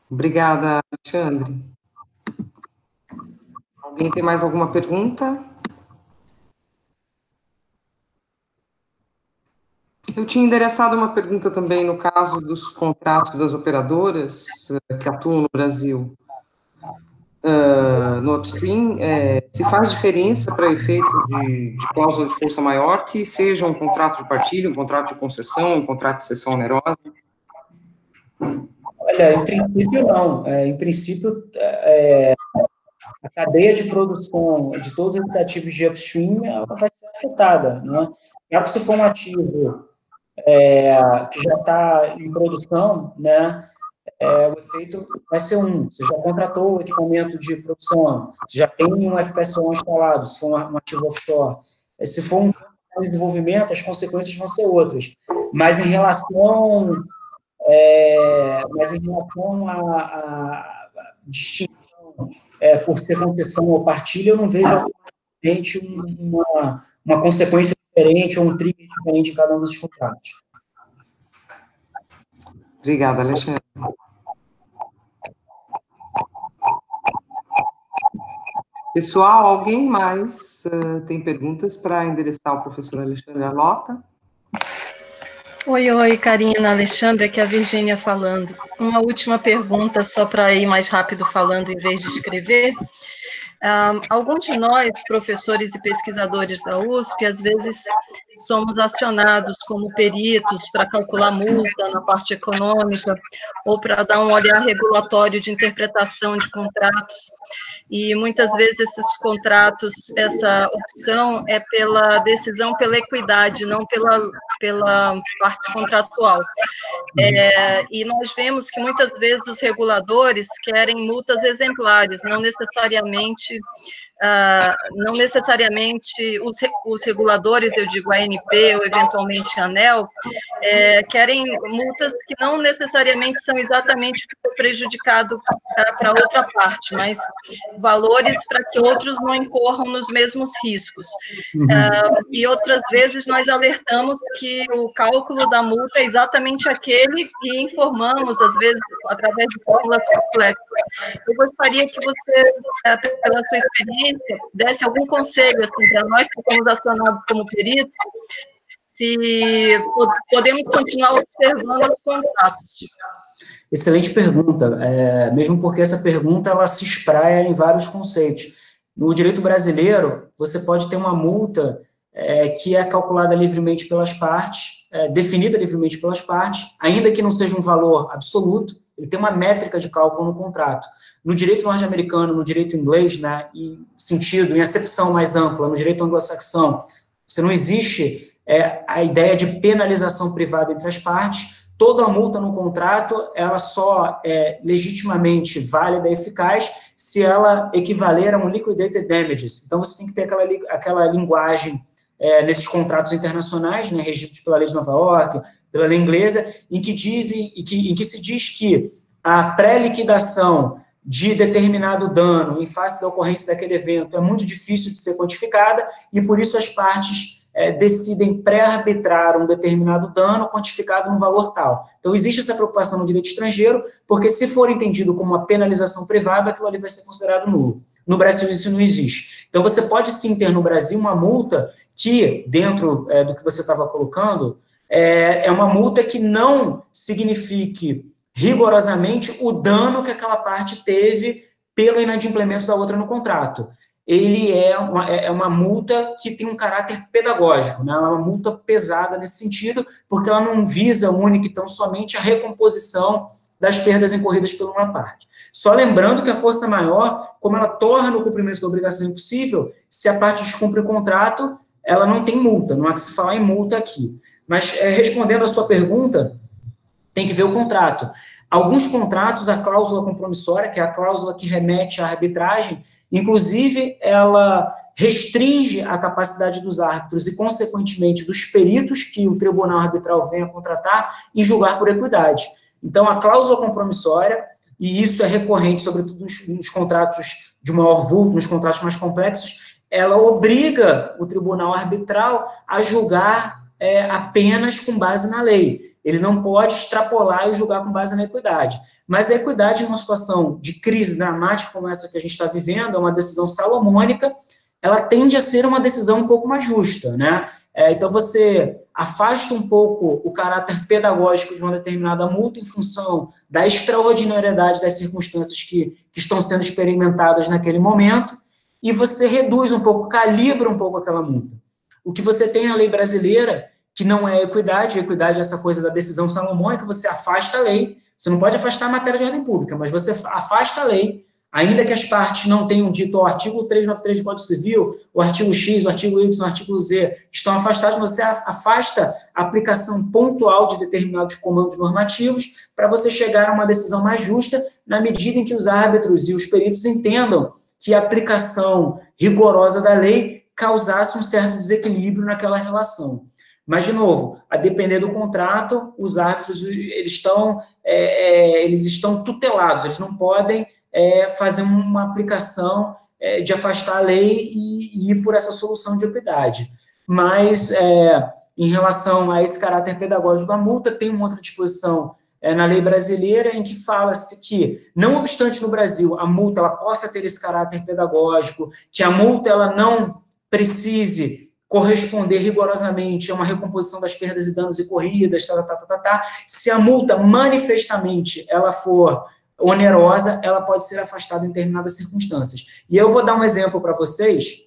Obrigada, Alexandre. Alguém tem mais alguma pergunta? Eu tinha endereçado uma pergunta também no caso dos contratos das operadoras eh, que atuam no Brasil. uh, no upstream, é, se faz diferença para efeito de, de, cláusula de força maior que seja um contrato de partilha, um contrato de concessão, um contrato de cessão onerosa? Olha, em princípio não. É, em princípio, é, a cadeia de produção de todos os ativos de upstream ela vai ser afetada. Né? Claro que se for um ativo é, que já está em produção, né, é, o efeito vai ser um. Você já contratou o equipamento de produção, você já tem um FPSO instalado, se for um ativo offshore. Se for um desenvolvimento, as consequências vão ser outras. Mas em relação, é, mas em relação à distinção é, por ser concessão ou partilha, eu não vejo automaticamente uma, uma consequência diferente ou um trigger diferente em cada um dos contratos. Obrigada, Alexandre. Pessoal, alguém mais uh, tem perguntas para endereçar ao professor Alexandre Alota? Oi, oi, Karina, Alexandre, aqui é a Virgínia falando. Uma última pergunta, só para ir mais rápido falando em vez de escrever. Um, alguns de nós, professores e pesquisadores da USP, às vezes somos acionados como peritos para calcular multa na parte econômica ou para dar um olhar regulatório de interpretação de contratos. E muitas vezes esses contratos, essa opção é pela decisão pela equidade, não pela, pela parte contratual. É, e nós vemos que muitas vezes os reguladores querem multas exemplares, não necessariamente uh, não necessariamente os, os, reguladores, eu digo a ANP ou eventualmente ANEL, é, querem multas que não necessariamente são exatamente o prejudicado para outra parte, mas valores para que outros não incorram nos mesmos riscos. Uhum. Uh, e outras vezes nós alertamos que o cálculo da multa é exatamente aquele e informamos, às vezes, através de fórmulas complexas. Eu gostaria que você, é, pela sua experiência, experiência, desse algum conselho assim, para nós que fomos acionados como peritos, se podemos continuar observando os contratos. Excelente pergunta, é, mesmo porque essa pergunta ela se espraia em vários conceitos. No direito brasileiro, você pode ter uma multa é, que é calculada livremente pelas partes, é, definida livremente pelas partes, ainda que não seja um valor absoluto, ele tem uma métrica de cálculo no contrato. No direito norte-americano, no direito inglês, né, em sentido, em acepção mais ampla, no direito anglo-saxão, você não existe é, a ideia de penalização privada entre as partes. Toda multa no contrato, ela só é legitimamente válida e eficaz se ela equivaler a um liquidated damages. Então, você tem que ter aquela, aquela linguagem é, nesses contratos internacionais, né, regidos pela lei de Nova York, pela lei inglesa, em que, dizem, em que, em que se diz que a pré-liquidação de determinado dano em face da ocorrência daquele evento é muito difícil de ser quantificada e por isso as partes é, decidem pré-arbitrar um determinado dano quantificado num valor tal. Então, existe essa preocupação no direito estrangeiro, porque se for entendido como uma penalização privada, aquilo ali vai ser considerado nulo. No Brasil, isso não existe. Então, você pode sim ter no Brasil uma multa que, dentro é, do que você estava colocando, é, é uma multa que não signifique rigorosamente o dano que aquela parte teve pelo inadimplemento da outra no contrato. Ele é uma, é, é uma multa que tem um caráter pedagógico, né? é uma multa pesada nesse sentido, porque ela não visa única e tão somente a recomposição das perdas incorridas por uma parte. Só lembrando que a força maior, como ela torna o cumprimento da obrigação impossível, se a parte descumpre o contrato, ela não tem multa, não há que se falar em multa aqui. Mas, é, respondendo à sua pergunta, tem que ver o contrato. Alguns contratos, a cláusula compromissória, que é a cláusula que remete à arbitragem, inclusive, ela restringe a capacidade dos árbitros e, consequentemente, dos peritos que o tribunal arbitral venha contratar em julgar por equidade. Então, a cláusula compromissória, e isso é recorrente, sobretudo nos, nos contratos de maior vulto, nos contratos mais complexos, ela obriga o tribunal arbitral a julgar é, apenas com base na lei. Ele não pode extrapolar e julgar com base na equidade. Mas a equidade, numa situação de crise dramática como essa que a gente está vivendo, é uma decisão salomônica, ela tende a ser uma decisão um pouco mais justa, né? É, então, você afasta um pouco o caráter pedagógico de uma determinada multa em função da extraordinariedade das circunstâncias que, que estão sendo experimentadas naquele momento, e você reduz um pouco, calibra um pouco aquela multa. O que você tem na lei brasileira, que não é equidade, equidade é essa coisa da decisão salomônica, você afasta a lei, você não pode afastar a matéria de ordem pública, mas você afasta a lei, ainda que as partes não tenham dito o artigo 393 do Código Civil, o artigo X, o artigo Y, o artigo Z estão afastados, você afasta a aplicação pontual de determinados comandos normativos para você chegar a uma decisão mais justa, na medida em que os árbitros e os peritos entendam que a aplicação rigorosa da lei causasse um certo desequilíbrio naquela relação. Mas, de novo, a depender do contrato, os árbitros eles estão, é, é, eles estão tutelados, eles não podem é, fazer uma aplicação é, de afastar a lei e, e, ir por essa solução de equidade. Mas, é, em relação a esse caráter pedagógico da multa, tem uma outra disposição é, na lei brasileira em que fala-se que, não obstante no Brasil a multa ela possa ter esse caráter pedagógico, que a multa ela não precise corresponder rigorosamente a uma recomposição das perdas e danos e corridas, tá, tá, tá, tá, tá. se a multa manifestamente ela for onerosa, ela pode ser afastada em determinadas circunstâncias. E eu vou dar um exemplo para vocês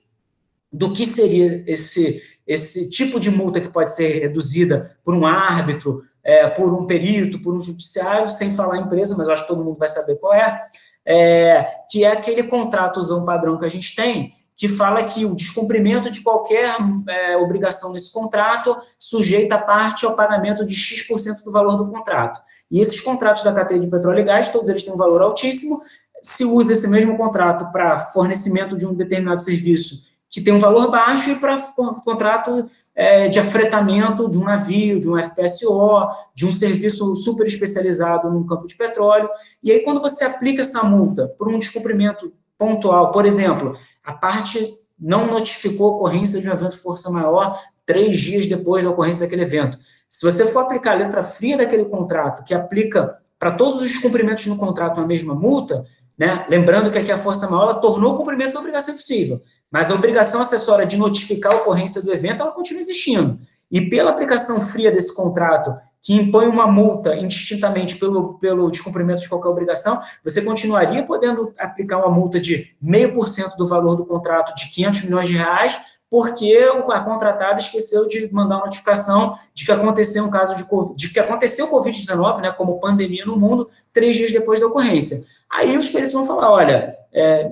do que seria esse, esse tipo de multa que pode ser reduzida por um árbitro, é, por um perito, por um judiciário, sem falar empresa, mas eu acho que todo mundo vai saber qual é, é que é aquele contratozão padrão que a gente tem, que fala que o descumprimento de qualquer é, obrigação nesse contrato sujeita a parte ao pagamento de X% do valor do contrato. E esses contratos da cadeia de petróleo e gás, todos eles têm um valor altíssimo, se usa esse mesmo contrato para fornecimento de um determinado serviço que tem um valor baixo e para contrato é, de afretamento de um navio, de um FPSO, de um serviço super especializado no campo de petróleo. E aí, quando você aplica essa multa por um descumprimento pontual, por exemplo, a parte não notificou a ocorrência de um evento de força maior três dias depois da ocorrência daquele evento. Se você for aplicar a letra fria daquele contrato, que aplica para todos os descumprimentos no contrato a mesma multa, né, lembrando que aqui a força maior tornou o cumprimento da obrigação impossível. Mas a obrigação acessória de notificar a ocorrência do evento, ela continua existindo. E pela aplicação fria desse contrato, que impõe uma multa indistintamente pelo, pelo descumprimento de qualquer obrigação, você continuaria podendo aplicar uma multa de 0,5% do valor do contrato de 500 milhões de reais, porque a contratada esqueceu de mandar uma notificação de que aconteceu um caso de, de que aconteceu Covid-19, né, como pandemia no mundo, três dias depois da ocorrência. Aí os peritos vão falar, olha, é,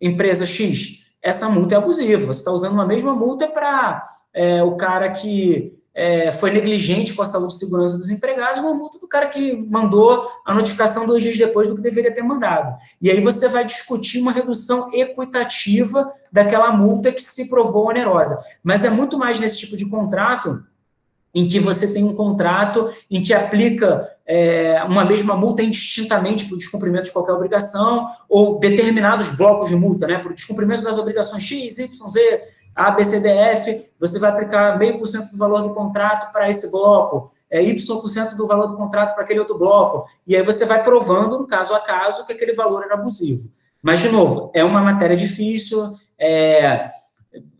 empresa X, essa multa é abusiva. Você está usando uma mesma multa para é, o cara que é, foi negligente com a saúde e segurança dos empregados, uma multa do cara que mandou a notificação dois dias depois do que deveria ter mandado. E aí você vai discutir uma redução equitativa daquela multa que se provou onerosa. Mas é muito mais nesse tipo de contrato em que você tem um contrato em que aplica é, uma mesma multa indistintamente para o descumprimento de qualquer obrigação, ou determinados blocos de multa, né, para o descumprimento das obrigações X, Y, Z, A, B, C, D, F, você vai aplicar meio por cento do valor do contrato para esse bloco, é, Y% do valor do contrato para aquele outro bloco, e aí você vai provando, no caso a caso, que aquele valor era abusivo. Mas, de novo, é uma matéria difícil, é,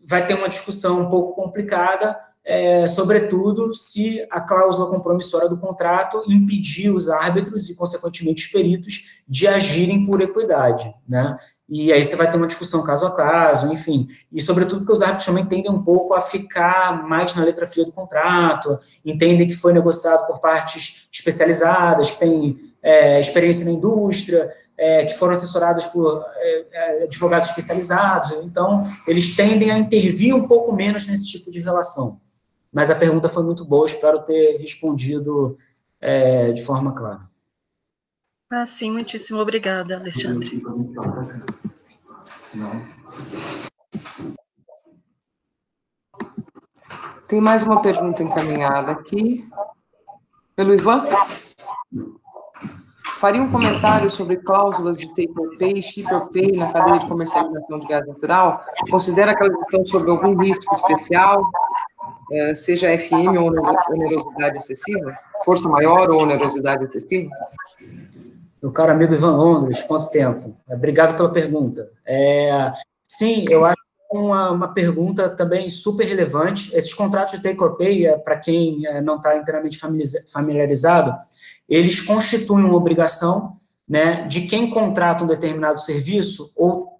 vai ter uma discussão um pouco complicada, é, sobretudo se a cláusula compromissória do contrato impedir os árbitros e, consequentemente, os peritos de agirem por equidade, né? E aí você vai ter uma discussão caso a caso, enfim. E, sobretudo, porque os árbitros também tendem um pouco a ficar mais na letra fria do contrato, entendem que foi negociado por partes especializadas, que têm é, experiência na indústria, é, que foram assessoradas por é, é advogados especializados. Então, eles tendem a intervir um pouco menos nesse tipo de relação. Mas a pergunta foi muito boa, espero ter respondido é, de forma clara. Ah, sim, muitíssimo obrigada, Alexandre. Tem mais uma pergunta encaminhada aqui, pelo Ivan. Faria um comentário sobre cláusulas de take or pay ship or pay na cadeia de comercialização de gás natural? Considera que elas estão sob algum risco especial? É, seja FM ou onerosidade excessiva? Força maior ou onerosidade excessiva? Meu caro amigo Ivan Londres, quanto tempo? Obrigado pela pergunta. É, sim, eu acho uma, uma pergunta também super relevante. Esses contratos de take or pay, é, para quem é, não está inteiramente familiarizado, eles constituem uma obrigação né, de quem contrata um determinado serviço ou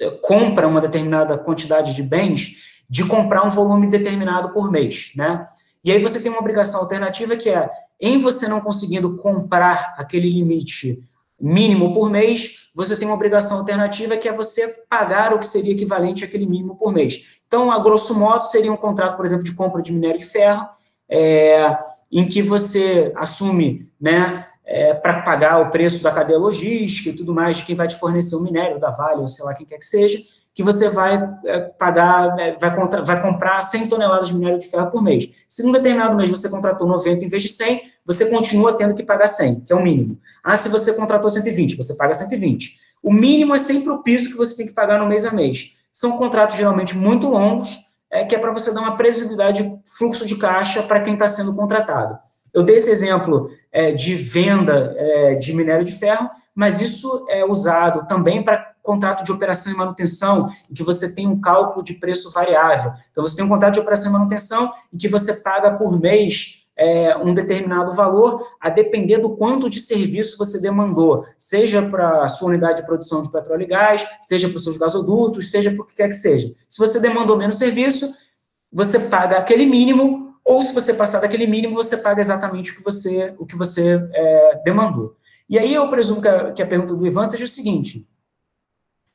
é, compra uma determinada quantidade de bens, de comprar um volume determinado por mês, né? E aí você tem uma obrigação alternativa que é, em você não conseguindo comprar aquele limite mínimo por mês, você tem uma obrigação alternativa que é você pagar o que seria equivalente àquele mínimo por mês. Então, a grosso modo, seria um contrato, por exemplo, de compra de minério de ferro, é, em que você assume, né, é, para pagar o preço da cadeia logística e tudo mais de quem vai te fornecer o minério, da Vale, ou sei lá quem quer que seja, que você vai é, pagar, é, vai, contra, vai comprar 100 toneladas de minério de ferro por mês. Se num determinado mês você contratou 90 em vez de 100, você continua tendo que pagar 100, que é o mínimo. Ah, se você contratou 120, você paga 120. O mínimo é sempre o piso que você tem que pagar no mês a mês. São contratos geralmente muito longos, é, que é para você dar uma previsibilidade de fluxo de caixa para quem está sendo contratado. Eu dei esse exemplo é, de venda é, de minério de ferro, mas isso é usado também para contrato de operação e manutenção, em que você tem um cálculo de preço variável. Então, você tem um contrato de operação e manutenção em que você paga por mês é, um determinado valor, a depender do quanto de serviço você demandou, seja para a sua unidade de produção de petróleo e gás, seja para os seus gasodutos, seja para o que quer que seja. Se você demandou menos serviço, você paga aquele mínimo, ou se você passar daquele mínimo, você paga exatamente o que você, o que você é, demandou. E aí eu presumo que a, que a pergunta do Ivan seja o seguinte: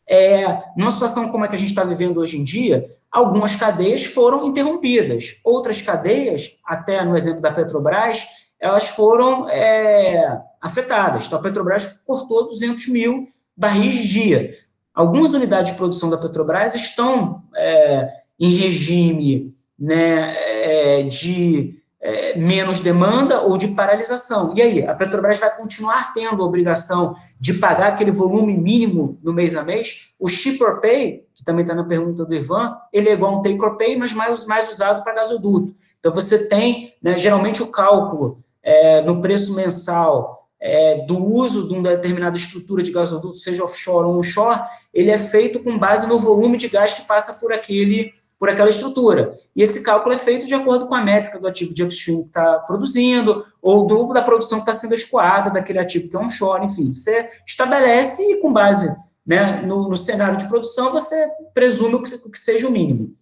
é, numa situação como a que a gente está vivendo hoje em dia, algumas cadeias foram interrompidas, outras cadeias, até no exemplo da Petrobras, elas foram é, afetadas. Então, a Petrobras cortou 200 mil barris dia. Algumas unidades de produção da Petrobras estão é, em regime né, é, de é, menos demanda ou de paralisação. E aí, a Petrobras vai continuar tendo a obrigação de pagar aquele volume mínimo no mês a mês? O ship or pay, que também está na pergunta do Ivan, ele é igual a um take or pay, mas mais, mais usado para gasoduto. Então, você tem, né, geralmente, o cálculo é, no preço mensal é, do uso de uma determinada estrutura de gasoduto, seja offshore ou onshore, ele é feito com base no volume de gás que passa por aquele por aquela estrutura. E esse cálculo é feito de acordo com a métrica do ativo de upstream que está produzindo, ou do, da produção que está sendo escoada daquele ativo que é onshore, enfim. Você estabelece e, com base né, no, no cenário de produção, você presume que, que seja o mínimo.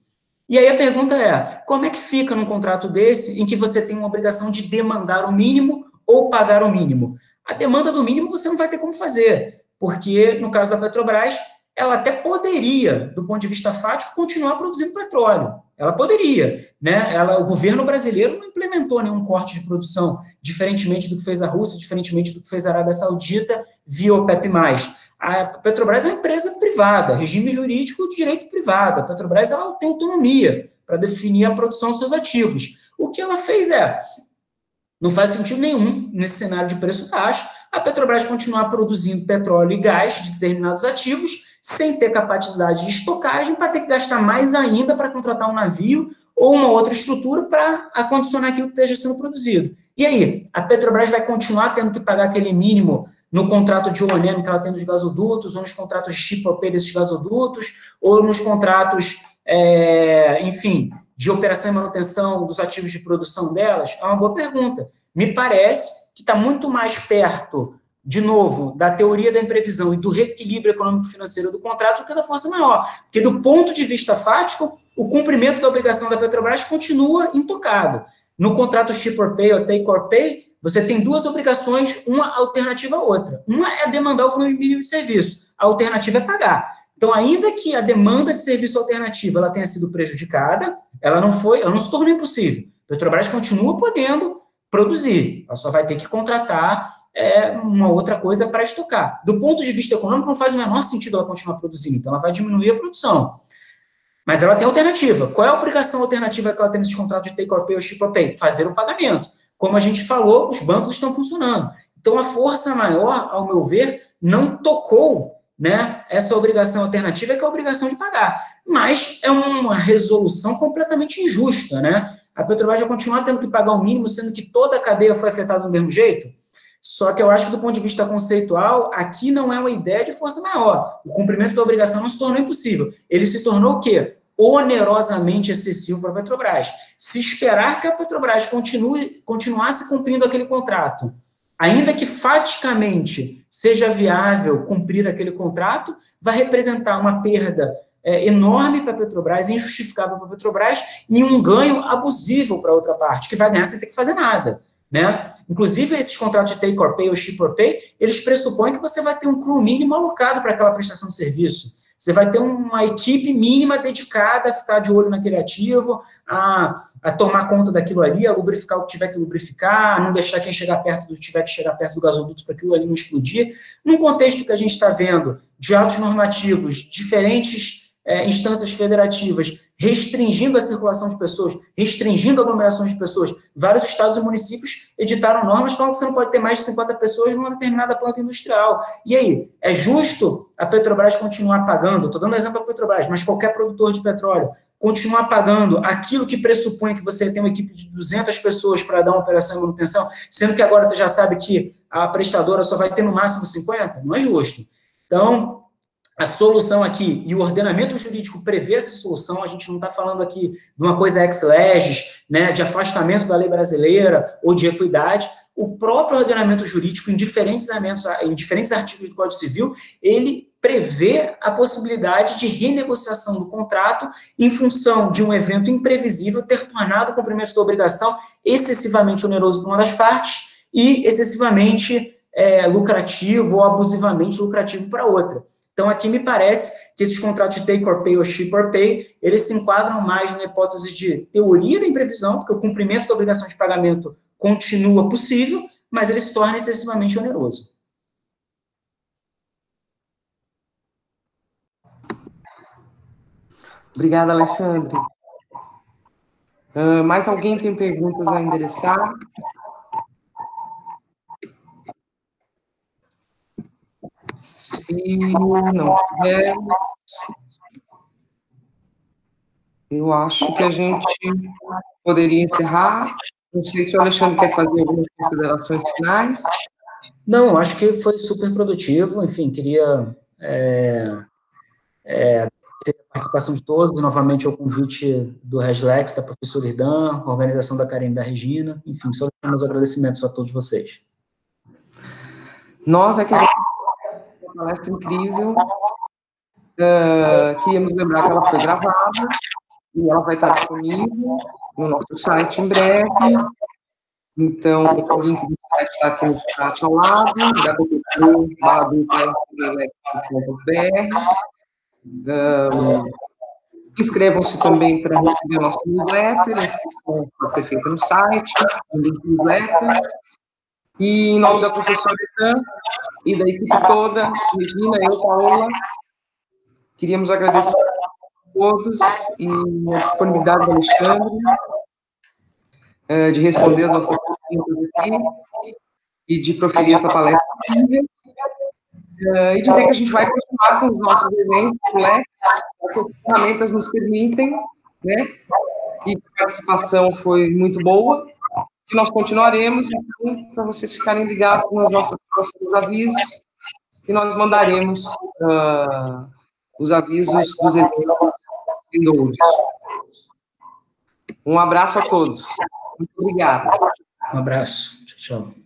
E aí a pergunta é: como é que fica num contrato desse em que você tem uma obrigação de demandar o mínimo ou pagar o mínimo? A demanda do mínimo você não vai ter como fazer, porque no caso da Petrobras, ela até poderia, do ponto de vista fático, continuar produzindo petróleo. Ela poderia, né? Ela, o governo brasileiro não implementou nenhum corte de produção, diferentemente do que fez a Rússia, diferentemente do que fez a Arábia Saudita via OPEP+. A Petrobras é uma empresa privada, regime jurídico de direito privado. A Petrobras ela tem autonomia para definir a produção dos seus ativos. O que ela fez é, não faz sentido nenhum nesse cenário de preço baixo, a Petrobras continuar produzindo petróleo e gás de determinados ativos sem ter capacidade de estocagem, para ter que gastar mais ainda para contratar um navio ou uma outra estrutura para acondicionar aquilo que esteja sendo produzido. E aí, a Petrobras vai continuar tendo que pagar aquele mínimo no contrato de O&M que ela tem nos gasodutos, ou nos contratos de chip desses gasodutos, ou nos contratos, é, enfim, de operação e manutenção dos ativos de produção delas? É uma boa pergunta. Me parece que está muito mais perto de novo, da teoria da imprevisão e do reequilíbrio econômico-financeiro do contrato que é da força maior. Porque, do ponto de vista fático, o cumprimento da obrigação da Petrobras continua intocado. No contrato ship or pay ou take or pay, você tem duas obrigações, uma alternativa à outra. Uma é demandar o volume mínimo de serviço, a alternativa é pagar. Então, ainda que a demanda de serviço alternativa ela tenha sido prejudicada, ela não foi, ela não se tornou impossível. A Petrobras continua podendo produzir, ela só vai ter que contratar é uma outra coisa para estocar. Do ponto de vista econômico, não faz o menor sentido ela continuar produzindo, então ela vai diminuir a produção. Mas ela tem alternativa. Qual é a obrigação alternativa que ela tem nesse contrato de take or pay ou ship or pay? Fazer o pagamento. Como a gente falou, os bancos estão funcionando. Então a força maior, ao meu ver, não tocou né, essa obrigação alternativa, que é a obrigação de pagar. Mas é uma resolução completamente injusta. Né? A Petrobras vai continuar tendo que pagar o mínimo, sendo que toda a cadeia foi afetada do mesmo jeito? Só que eu acho que, do ponto de vista conceitual, aqui não é uma ideia de força maior. O cumprimento da obrigação não se tornou impossível. Ele se tornou o quê? Onerosamente excessivo para a Petrobras. Se esperar que a Petrobras continue, continuasse cumprindo aquele contrato, ainda que faticamente seja viável cumprir aquele contrato, vai representar uma perda é, enorme para a Petrobras, injustificável para a Petrobras, e um ganho abusivo para a outra parte, que vai ganhar sem ter que fazer nada. Né? Inclusive, esses contratos de take or pay ou ship or pay, eles pressupõem que você vai ter um crew mínimo alocado para aquela prestação de serviço. Você vai ter uma equipe mínima dedicada a ficar de olho naquele ativo, a, a tomar conta daquilo ali, a lubrificar o que tiver que lubrificar, a não deixar quem chegar perto do tiver que chegar perto do gasoduto para aquilo ali não explodir. Num contexto que a gente está vendo de atos normativos diferentes é, instâncias federativas restringindo a circulação de pessoas, restringindo aglomerações de pessoas. Vários estados e municípios editaram normas falando que você não pode ter mais de 50 pessoas numa determinada planta industrial. E aí, é justo a Petrobras continuar pagando? Estou dando exemplo da Petrobras, mas qualquer produtor de petróleo continuar pagando aquilo que pressupõe que você tem uma equipe de 200 pessoas para dar uma operação de manutenção, sendo que agora você já sabe que a prestadora só vai ter no máximo 50? Não é justo. Então, a solução aqui, e o ordenamento jurídico prevê essa solução, a gente não está falando aqui de uma coisa ex legis, né, de afastamento da lei brasileira ou de equidade, o próprio ordenamento jurídico, em diferentes, em diferentes artigos do Código Civil, ele prevê a possibilidade de renegociação do contrato em função de um evento imprevisível ter tornado o cumprimento da obrigação excessivamente oneroso para uma das partes e excessivamente é, lucrativo ou abusivamente lucrativo para outra. Então, aqui me parece que esses contratos de take or pay ou ship or pay, eles se enquadram mais na hipótese de teoria da imprevisão, porque o cumprimento da obrigação de pagamento continua possível, mas ele se torna excessivamente oneroso. Obrigada, Alexandre. Uh, mais alguém tem perguntas a endereçar? Se não tiver, eu acho que a gente poderia encerrar. Não sei se o Alexandre quer fazer algumas considerações finais. Não, acho que foi super produtivo. Enfim, queria é, é, agradecer a participação de todos, novamente o convite do Reslex, da professora Irdan, organização da Karen e da Regina. Enfim, só meus agradecimentos a todos vocês. Nós aqui palestra incrível. Uh, queríamos lembrar que ela foi gravada e ela vai estar disponível no nosso site em breve. Então, o link do site está aqui no chat ao lado, www.br. Inscrevam-se também para receber o nosso newsletter, a inscrição pode ser feita no site, no link newsletter. E em nome da professora Itan e da equipe toda, Regina, eu, Paola, queríamos agradecer a todos e a disponibilidade do Alexandre eh, de responder as nossas perguntas aqui e de proferir essa palestra. Uh, e dizer que a gente vai continuar com os nossos eventos, Lex, que as ferramentas nos permitem, né? E a participação foi muito boa que nós continuaremos, então, para vocês ficarem ligados nos nossos próximos avisos, e nós mandaremos uh, os avisos dos eventos vindouros. Um abraço a todos. Muito obrigado. Um abraço. Tchau, tchau.